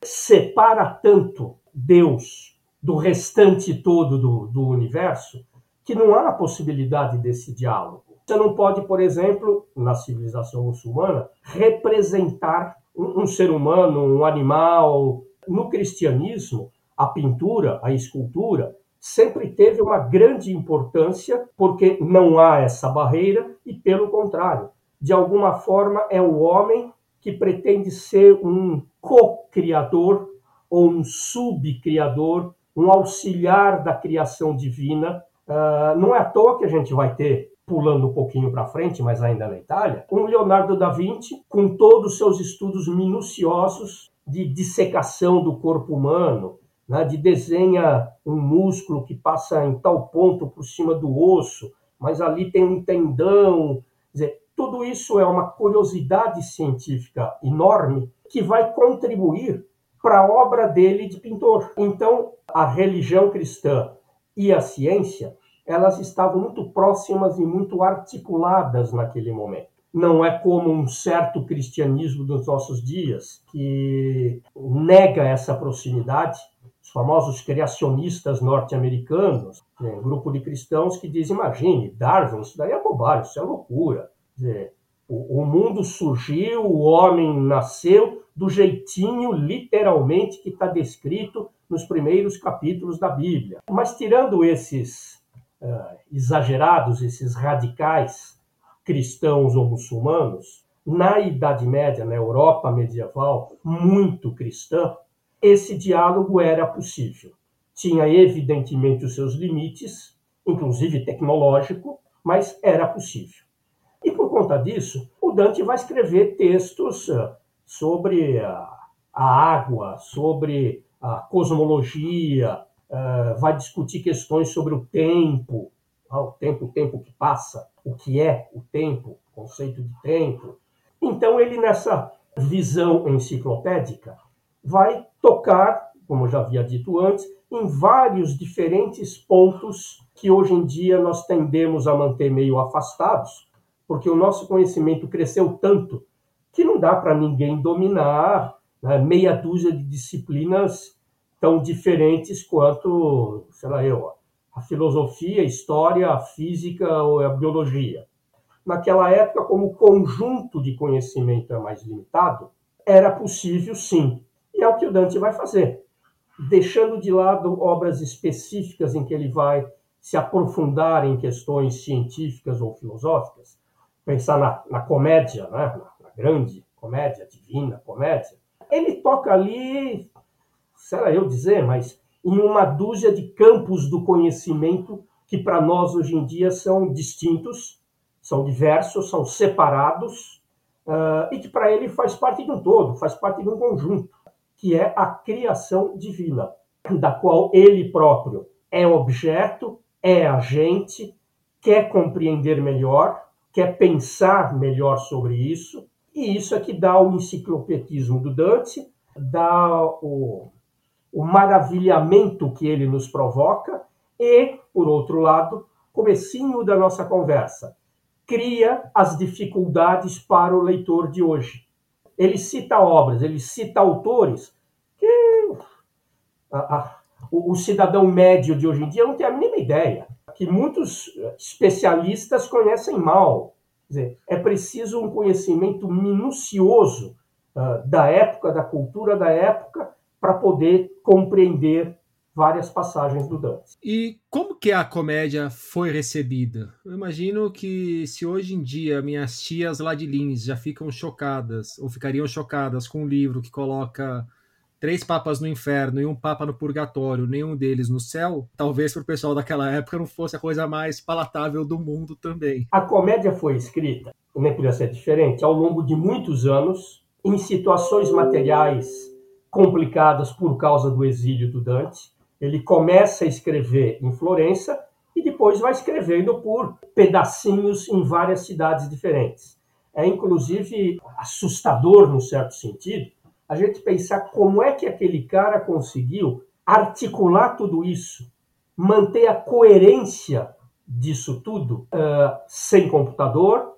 separa tanto Deus do restante todo do, do universo que não há possibilidade desse diálogo. Você não pode, por exemplo, na civilização muçulmana, representar um, um ser humano, um animal. No cristianismo, a pintura, a escultura, sempre teve uma grande importância porque não há essa barreira e, pelo contrário, de alguma forma é o homem que pretende ser um co-criador ou um subcriador, um auxiliar da criação divina. Uh, não é à toa que a gente vai ter, pulando um pouquinho para frente, mas ainda na Itália, um Leonardo da Vinci com todos os seus estudos minuciosos de dissecação do corpo humano, né, de desenha um músculo que passa em tal ponto por cima do osso, mas ali tem um tendão. Quer dizer, tudo isso é uma curiosidade científica enorme que vai contribuir para a obra dele de pintor. Então, a religião cristã e a ciência elas estavam muito próximas e muito articuladas naquele momento. Não é como um certo cristianismo dos nossos dias, que nega essa proximidade. Os famosos criacionistas norte-americanos, um grupo de cristãos que diz: imagine, Darwin, isso daí é bobagem, isso é loucura. Dizer, o, o mundo surgiu, o homem nasceu do jeitinho, literalmente, que está descrito nos primeiros capítulos da Bíblia. Mas tirando esses uh, exagerados, esses radicais cristãos ou muçulmanos, na Idade Média, na Europa medieval, muito cristã, esse diálogo era possível. Tinha, evidentemente, os seus limites, inclusive tecnológico, mas era possível. Conta disso, o Dante vai escrever textos sobre a, água, sobre a cosmologia, uh, vai discutir questões sobre o tempo, ah, o tempo, o tempo que passa, o que é o tempo, o conceito de tempo. Então ele nessa visão enciclopédica vai tocar, como já havia dito antes, em vários diferentes pontos que hoje em dia nós tendemos a manter meio afastados, porque o nosso conhecimento cresceu tanto que não dá para ninguém dominar né, meia dúzia de disciplinas tão diferentes quanto, sei lá eu, a filosofia, a história, a física ou a biologia. Naquela época, como o conjunto de conhecimento é mais limitado, era possível sim. E é o que o Dante vai fazer, deixando de lado obras específicas em que ele vai se aprofundar em questões científicas ou filosóficas, pensar na, na comédia, né? na grande comédia, divina comédia, ele toca ali, será eu dizer, mas em uma dúzia de campos do conhecimento que para nós hoje em dia são distintos, são diversos, são separados, uh, e que para ele faz parte de um todo, faz parte de um conjunto, que é a criação divina, da qual ele próprio é objeto, é agente, quer compreender melhor, quer pensar melhor sobre isso, e isso é que dá o enciclopedismo do Dante, dá o, o maravilhamento que ele nos provoca e, por outro lado, comecinho da nossa conversa, cria as dificuldades para o leitor de hoje. Ele cita obras, ele cita autores que a, a, o, o cidadão médio de hoje em dia não tem a mínima ideia, que muitos especialistas conhecem mal, dizer, é preciso um conhecimento minucioso uh, da época, da cultura da época, para poder compreender várias passagens do Dante. E como que a comédia foi recebida? Eu imagino que se hoje em dia minhas tias lá de Lins já ficam chocadas, ou ficariam chocadas com um livro que coloca três papas no inferno e um papa no purgatório, nenhum deles no céu, talvez para o pessoal daquela época não fosse a coisa mais palatável do mundo também. A comédia foi escrita, nem podia ser diferente, ao longo de muitos anos, em situações materiais complicadas por causa do exílio do Dante. Ele começa a escrever em Florença e depois vai escrevendo por pedacinhos em várias cidades diferentes. É inclusive assustador, num certo sentido, a gente pensar como é que aquele cara conseguiu articular tudo isso, manter a coerência disso tudo, uh, sem computador,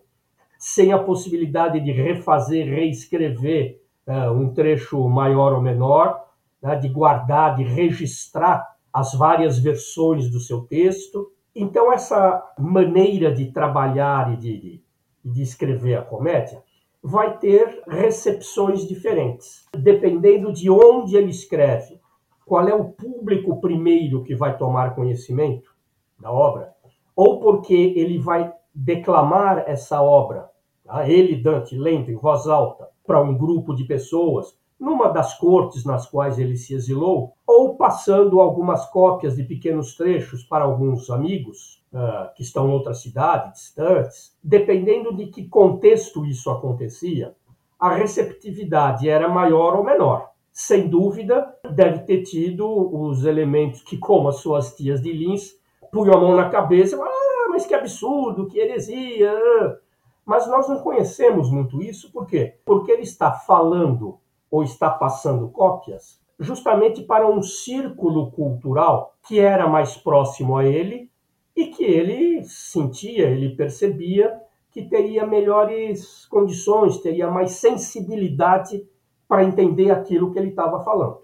sem a possibilidade de refazer, reescrever uh, um trecho maior ou menor, né, de guardar, de registrar as várias versões do seu texto. Então, essa maneira de trabalhar e de, de escrever a comédia vai ter recepções diferentes, dependendo de onde ele escreve, qual é o público primeiro que vai tomar conhecimento da obra, ou porque ele vai declamar essa obra, tá? ele, Dante, lendo em voz alta, para um grupo de pessoas, numa das cortes nas quais ele se exilou, ou passando algumas cópias de pequenos trechos para alguns amigos uh, que estão em outra cidade, distantes, dependendo de que contexto isso acontecia, a receptividade era maior ou menor. Sem dúvida, deve ter tido os elementos que, como as suas tias de Lins, punham a mão na cabeça e ah, mas que absurdo, que heresia. Mas nós não conhecemos muito isso, por quê? Porque ele está falando ou está passando cópias justamente para um círculo cultural que era mais próximo a ele e que ele sentia, ele percebia que teria melhores condições, teria mais sensibilidade para entender aquilo que ele estava falando.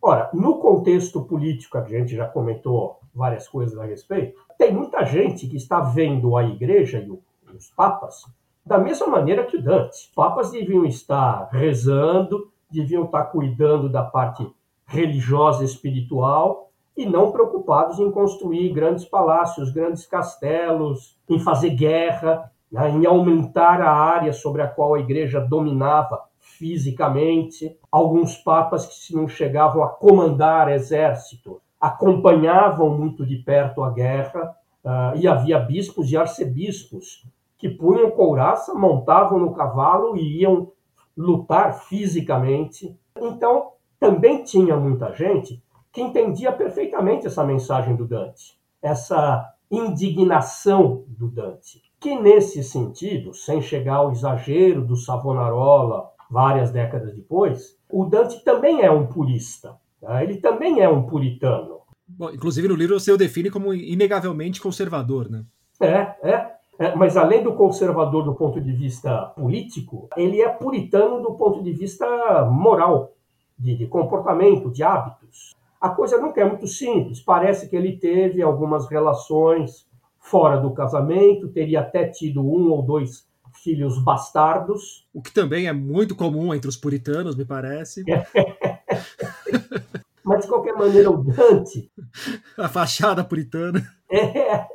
Ora, no contexto político, a gente já comentou várias coisas a respeito, tem muita gente que está vendo a igreja e os papas da mesma maneira que o Dante. Papas deviam estar rezando, deviam estar cuidando da parte religiosa e espiritual e não preocupados em construir grandes palácios, grandes castelos, em fazer guerra, né, em aumentar a área sobre a qual a igreja dominava fisicamente. Alguns papas que se não chegavam a comandar exército acompanhavam muito de perto a guerra, uh, e havia bispos e arcebispos que punham couraça, montavam no cavalo e iam lutar fisicamente. Então, também tinha muita gente que entendia perfeitamente essa mensagem do Dante, essa indignação do Dante, que nesse sentido, sem chegar ao exagero do Savonarola várias décadas depois, o Dante também é um purista, tá? ele também é um puritano. Bom, inclusive no livro você o define como inegavelmente conservador, né? É, é. É, mas além do conservador do ponto de vista político, ele é puritano do ponto de vista moral, de, de comportamento, de hábitos. A coisa nunca é muito simples. Parece que ele teve algumas relações fora do casamento, teria até tido um ou dois filhos bastardos. O que também é muito comum entre os puritanos, me parece. Mas, de qualquer maneira, o Dante. A fachada puritana. É.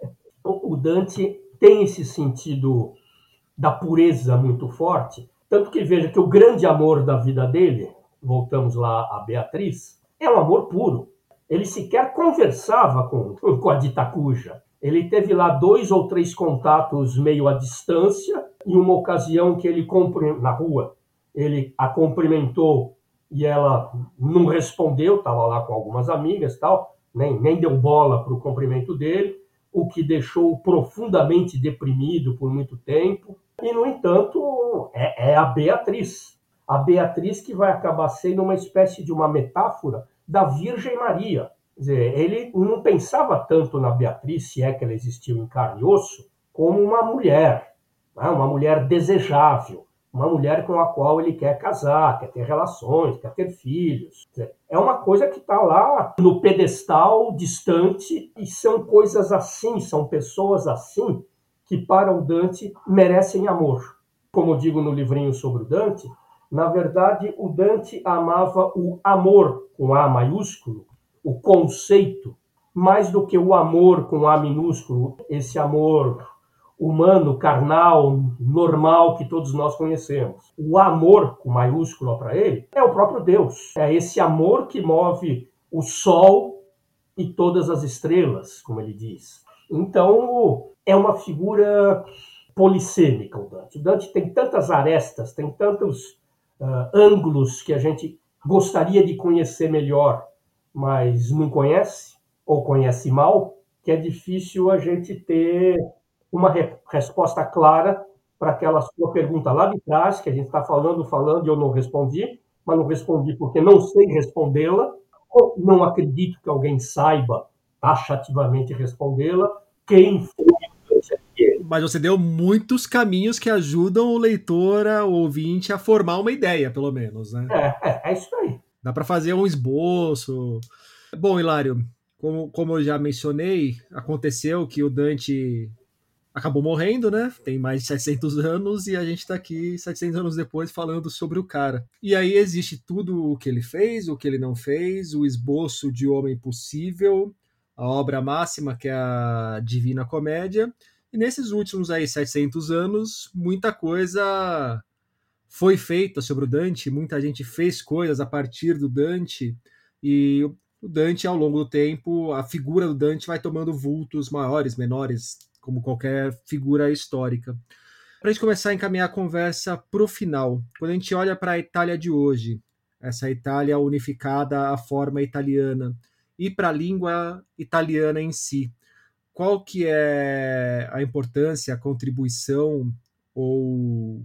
O Dante tem esse sentido da pureza muito forte. Tanto que veja que o grande amor da vida dele, voltamos lá a Beatriz, é um amor puro. Ele sequer conversava com, com a Ditacuja. Ele teve lá dois ou três contatos meio à distância, em uma ocasião que ele na rua, ele a cumprimentou e ela não respondeu, estava lá com algumas amigas tal, nem, nem deu bola para o cumprimento dele o que deixou profundamente deprimido por muito tempo. E, no entanto, é, é a Beatriz. A Beatriz que vai acabar sendo uma espécie de uma metáfora da Virgem Maria. Quer dizer, ele não pensava tanto na Beatriz, se é que ela existiu em carne e osso, como uma mulher, né? uma mulher desejável, uma mulher com a qual ele quer casar, quer ter relações, quer ter filhos. É uma coisa que está lá no pedestal distante e são coisas assim, são pessoas assim que para o Dante merecem amor. Como digo no livrinho sobre o Dante, na verdade o Dante amava o amor com A maiúsculo, o conceito, mais do que o amor com A minúsculo, esse amor humano, carnal, normal que todos nós conhecemos. O amor, com maiúscula para ele, é o próprio Deus. É esse amor que move o sol e todas as estrelas, como ele diz. Então, é uma figura polissêmica o Dante. O Dante tem tantas arestas, tem tantos uh, ângulos que a gente gostaria de conhecer melhor, mas não conhece, ou conhece mal, que é difícil a gente ter uma re resposta clara para aquela sua pergunta lá de trás, que a gente está falando, falando e eu não respondi, mas não respondi porque não sei respondê-la, ou não acredito que alguém saiba taxativamente respondê-la. Quem foi mas você deu muitos caminhos que ajudam o leitor, o ouvinte, a formar uma ideia, pelo menos, né? É, é, é isso aí. Dá para fazer um esboço. Bom, Hilário, como, como eu já mencionei, aconteceu que o Dante acabou morrendo, né? Tem mais de 700 anos e a gente tá aqui 700 anos depois falando sobre o cara. E aí existe tudo o que ele fez, o que ele não fez, o esboço de Homem Possível, a obra máxima que é a Divina Comédia. E nesses últimos aí 700 anos, muita coisa foi feita sobre o Dante, muita gente fez coisas a partir do Dante e o Dante ao longo do tempo, a figura do Dante vai tomando vultos maiores, menores, como qualquer figura histórica. Para a gente começar a encaminhar a conversa para o final, quando a gente olha para a Itália de hoje, essa Itália unificada à forma italiana, e para a língua italiana em si, qual que é a importância, a contribuição ou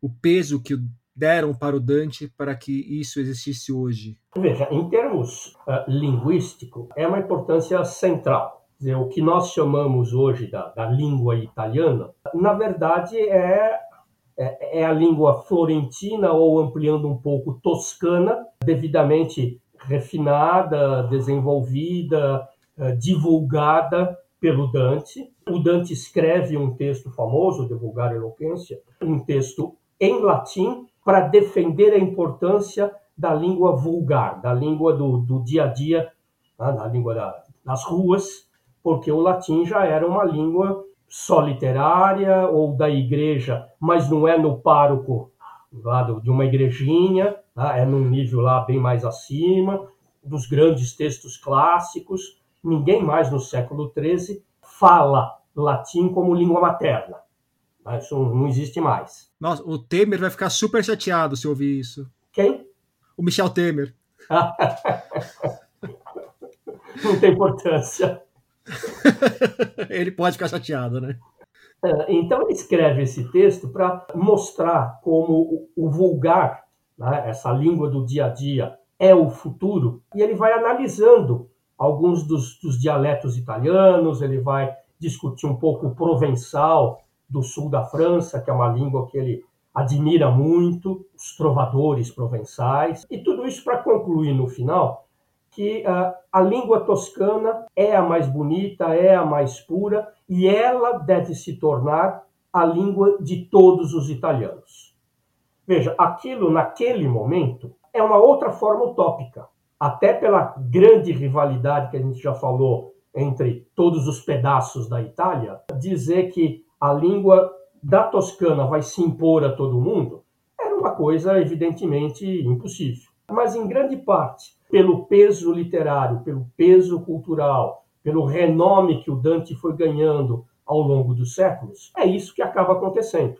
o peso que deram para o Dante para que isso existisse hoje? Veja, em termos uh, linguísticos, é uma importância central dizer, o que nós chamamos hoje da, da língua italiana, na verdade é, é, é, a língua florentina ou ampliando um pouco toscana, devidamente refinada, desenvolvida, eh, divulgada pelo Dante. O Dante escreve um texto famoso, De Vulgar Eloquência, um texto em latim para defender a importância da língua vulgar, da língua do, do dia a dia, tá? da língua da, das ruas, porque o latim já era uma língua só literária ou da igreja, mas não é no pároco de uma igrejinha, tá? é num nível lá bem mais acima, dos grandes textos clássicos. Ninguém mais no século XIII fala latim como língua materna. Isso não existe mais. Nossa, o Temer vai ficar super chateado se ouvir isso. Quem? O Michel Temer. não tem importância. ele pode ficar chateado, né? É, então ele escreve esse texto para mostrar como o vulgar, né, essa língua do dia a dia, é o futuro, e ele vai analisando alguns dos, dos dialetos italianos, ele vai discutir um pouco o provençal do sul da França, que é uma língua que ele admira muito, os trovadores provençais, e tudo isso para concluir no final que a língua toscana é a mais bonita, é a mais pura e ela deve se tornar a língua de todos os italianos. Veja, aquilo naquele momento é uma outra forma utópica, até pela grande rivalidade que a gente já falou entre todos os pedaços da Itália, dizer que a língua da Toscana vai se impor a todo mundo era uma coisa evidentemente impossível. Mas em grande parte pelo peso literário, pelo peso cultural, pelo renome que o Dante foi ganhando ao longo dos séculos, é isso que acaba acontecendo.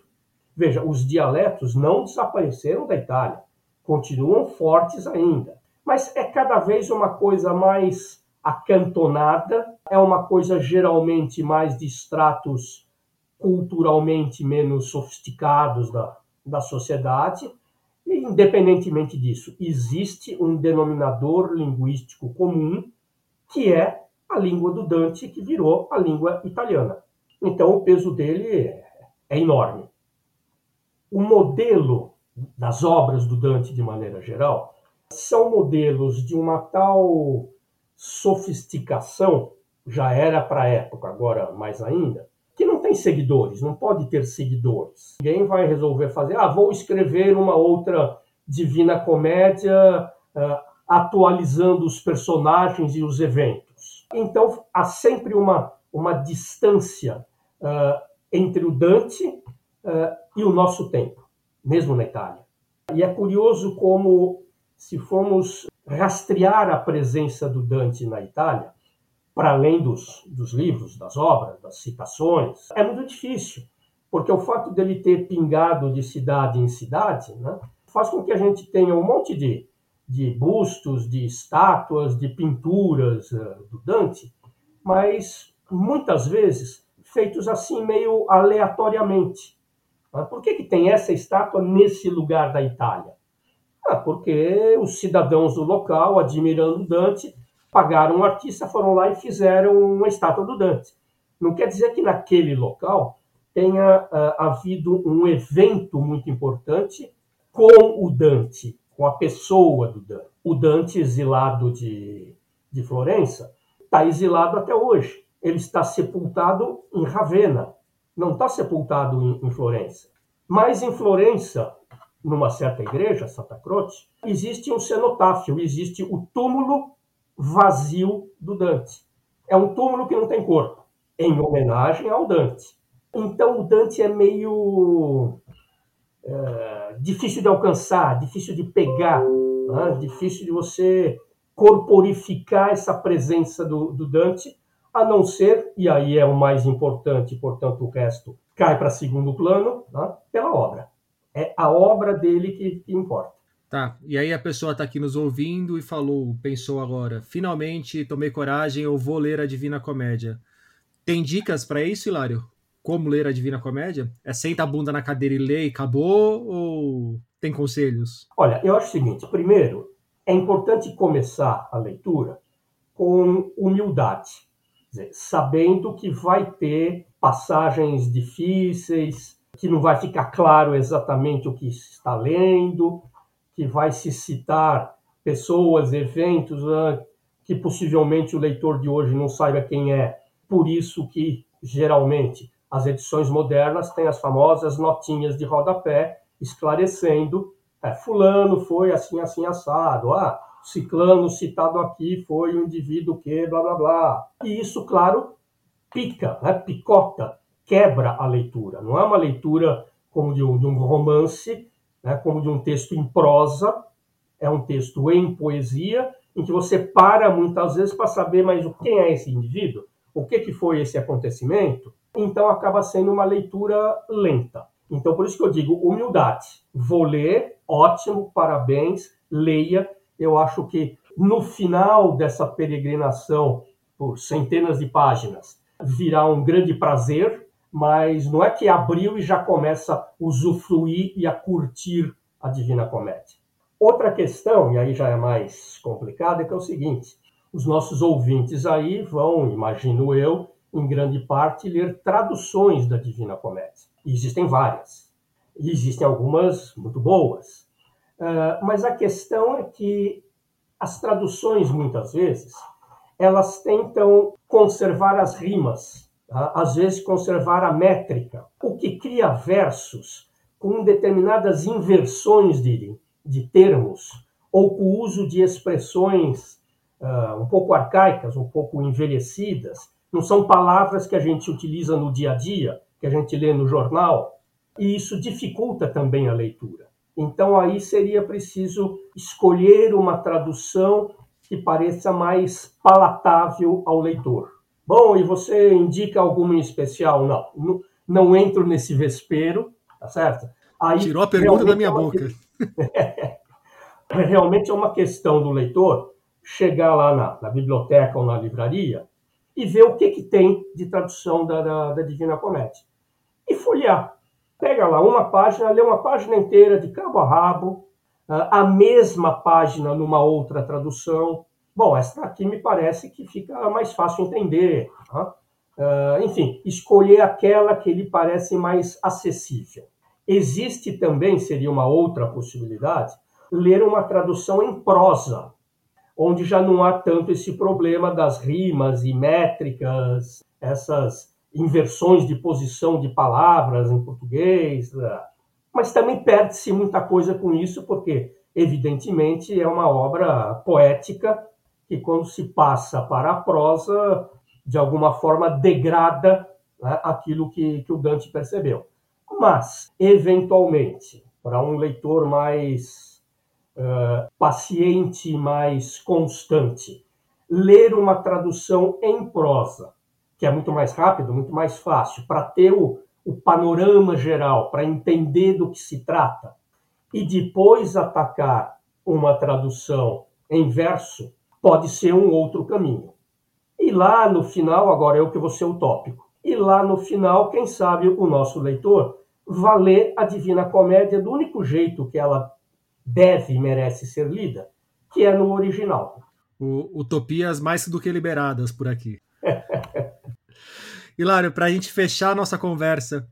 Veja, os dialetos não desapareceram da Itália, continuam fortes ainda, mas é cada vez uma coisa mais acantonada, é uma coisa geralmente mais de estratos culturalmente menos sofisticados da, da sociedade, independentemente disso, existe um denominador linguístico comum, que é a língua do Dante, que virou a língua italiana. Então, o peso dele é enorme. O modelo das obras do Dante, de maneira geral, são modelos de uma tal sofisticação, já era para a época, agora mais ainda, seguidores, não pode ter seguidores. Ninguém vai resolver fazer, ah, vou escrever uma outra Divina Comédia uh, atualizando os personagens e os eventos. Então há sempre uma, uma distância uh, entre o Dante uh, e o nosso tempo, mesmo na Itália. E é curioso como, se formos rastrear a presença do Dante na Itália, para além dos, dos livros, das obras, das citações, é muito difícil, porque o fato dele ter pingado de cidade em cidade né, faz com que a gente tenha um monte de, de bustos, de estátuas, de pinturas uh, do Dante, mas muitas vezes feitos assim meio aleatoriamente. Por que, que tem essa estátua nesse lugar da Itália? Ah, porque os cidadãos do local, admirando Dante, pagaram um artista, foram lá e fizeram uma estátua do Dante. Não quer dizer que naquele local tenha uh, havido um evento muito importante com o Dante, com a pessoa do Dante. O Dante, exilado de, de Florença, está exilado até hoje. Ele está sepultado em Ravenna, não está sepultado em, em Florença. Mas em Florença, numa certa igreja, Santa Croce, existe um cenotáfio, existe o túmulo vazio do Dante. É um túmulo que não tem corpo, em homenagem ao Dante. Então o Dante é meio é, difícil de alcançar, difícil de pegar, né? difícil de você corporificar essa presença do, do Dante, a não ser, e aí é o mais importante, portanto o resto cai para segundo plano, né? pela obra. É a obra dele que, que importa. Tá, e aí a pessoa está aqui nos ouvindo e falou, pensou agora, finalmente tomei coragem, eu vou ler a Divina Comédia. Tem dicas para isso, Hilário? Como ler a Divina Comédia? É senta a bunda na cadeira e lê e acabou? Ou tem conselhos? Olha, eu acho o seguinte: primeiro, é importante começar a leitura com humildade. dizer, sabendo que vai ter passagens difíceis, que não vai ficar claro exatamente o que está lendo, que vai se citar pessoas, eventos né, que possivelmente o leitor de hoje não saiba quem é. Por isso que geralmente as edições modernas têm as famosas notinhas de rodapé esclarecendo, é, fulano foi assim, assim, assado, ah, ciclano citado aqui foi um indivíduo que, blá, blá, blá. E isso, claro, pica, né, picota, quebra a leitura. Não é uma leitura como de um, de um romance, né, como de um texto em prosa, é um texto em poesia, em que você para muitas vezes para saber mais quem é esse indivíduo, o que, que foi esse acontecimento, então acaba sendo uma leitura lenta. Então, por isso que eu digo humildade. Vou ler, ótimo, parabéns, leia. Eu acho que no final dessa peregrinação por centenas de páginas virá um grande prazer, mas não é que abriu e já começa a usufruir e a curtir a Divina Comédia. Outra questão, e aí já é mais complicada, é que é o seguinte: os nossos ouvintes aí vão, imagino eu, em grande parte, ler traduções da Divina Comédia. E existem várias. E existem algumas muito boas. Uh, mas a questão é que as traduções, muitas vezes, elas tentam conservar as rimas? Às vezes conservar a métrica, o que cria versos com determinadas inversões de, de termos ou com o uso de expressões uh, um pouco arcaicas, um pouco envelhecidas, não são palavras que a gente utiliza no dia a dia, que a gente lê no jornal, e isso dificulta também a leitura. Então aí seria preciso escolher uma tradução que pareça mais palatável ao leitor. Bom, e você indica alguma em especial? Não, não, não entro nesse vespero, tá certo? Aí, Tirou a pergunta da minha é boca. realmente é uma questão do leitor chegar lá na, na biblioteca ou na livraria e ver o que, que tem de tradução da, da, da Divina Comédia. E folhear. Pega lá uma página, lê uma página inteira de cabo a rabo, ah, a mesma página numa outra tradução. Bom, essa aqui me parece que fica mais fácil entender. Uh, enfim, escolher aquela que lhe parece mais acessível. Existe também, seria uma outra possibilidade, ler uma tradução em prosa, onde já não há tanto esse problema das rimas e métricas, essas inversões de posição de palavras em português. Né? Mas também perde-se muita coisa com isso, porque, evidentemente, é uma obra poética que, quando se passa para a prosa, de alguma forma degrada né, aquilo que, que o Dante percebeu. Mas, eventualmente, para um leitor mais uh, paciente, mais constante. Ler uma tradução em prosa, que é muito mais rápido, muito mais fácil, para ter o, o panorama geral, para entender do que se trata, e depois atacar uma tradução em verso, pode ser um outro caminho. E lá no final, agora eu que vou ser utópico, e lá no final, quem sabe o nosso leitor vai ler a Divina Comédia do único jeito que ela deve e merece ser lida, que é no original. O, utopias mais do que liberadas por aqui. Hilário, para a gente fechar a nossa conversa,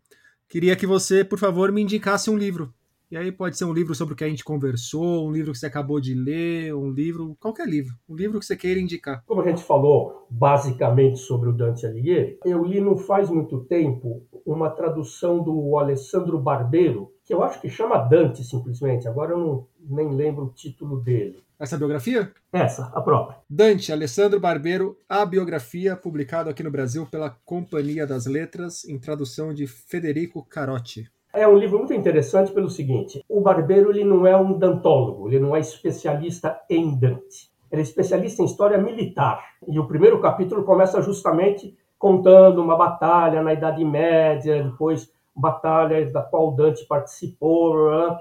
queria que você, por favor, me indicasse um livro e aí pode ser um livro sobre o que a gente conversou, um livro que você acabou de ler, um livro, qualquer livro, um livro que você queira indicar. Como a gente falou basicamente sobre o Dante Alighieri, eu li não faz muito tempo uma tradução do Alessandro Barbeiro, que eu acho que chama Dante simplesmente, agora eu não, nem lembro o título dele. Essa biografia? Essa, a própria. Dante, Alessandro Barbeiro, a biografia, publicado aqui no Brasil pela Companhia das Letras, em tradução de Federico Carotti. É um livro muito interessante pelo seguinte: o Barbeiro ele não é um dantólogo, ele não é especialista em Dante. Ele é especialista em história militar. E o primeiro capítulo começa justamente contando uma batalha na Idade Média, depois batalhas da qual Dante participou. Né?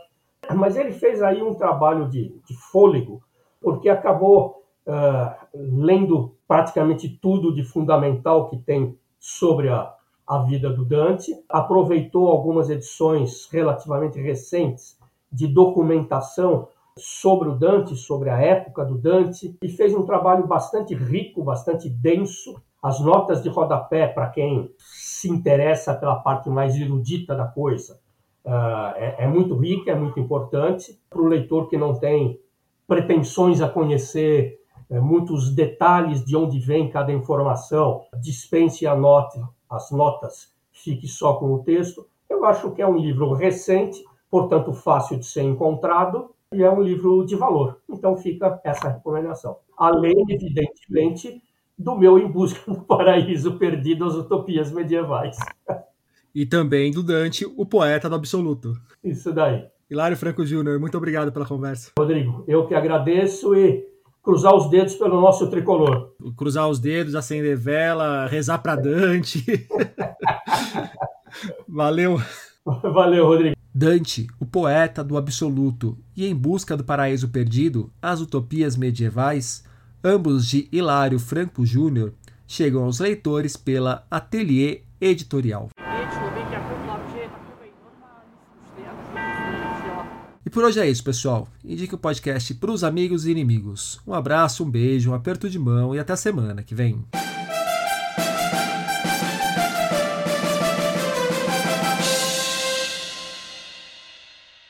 Mas ele fez aí um trabalho de, de fôlego, porque acabou uh, lendo praticamente tudo de fundamental que tem sobre a, a vida do Dante, aproveitou algumas edições relativamente recentes de documentação sobre o Dante, sobre a época do Dante, e fez um trabalho bastante rico, bastante denso, As notas de rodapé, para quem se interessa pela parte mais erudita da coisa, uh, é, é, muito rica, é muito importante. Para o leitor que não tem pretensões a conhecer é, muitos detalhes de onde vem cada informação, dispense a nota, as notas, fique só com o texto. Eu acho que é um livro recente, portanto fácil de ser encontrado, e é um livro de valor. Então fica essa recomendação. Além, evidentemente, do meu Em Busca do Paraíso Perdido às Utopias Medievais. E também do Dante, o poeta do absoluto. Isso daí. Hilário Franco Júnior, muito obrigado pela conversa. Rodrigo, eu que agradeço e cruzar os dedos pelo nosso tricolor. Cruzar os dedos, acender vela, rezar para Dante. Valeu. Valeu, Rodrigo. Dante, o poeta do absoluto, e Em Busca do Paraíso Perdido, As Utopias Medievais, ambos de Hilário Franco Júnior, chegam aos leitores pela Atelier Editorial. E por hoje é isso, pessoal. Indique o podcast para os amigos e inimigos. Um abraço, um beijo, um aperto de mão e até a semana que vem.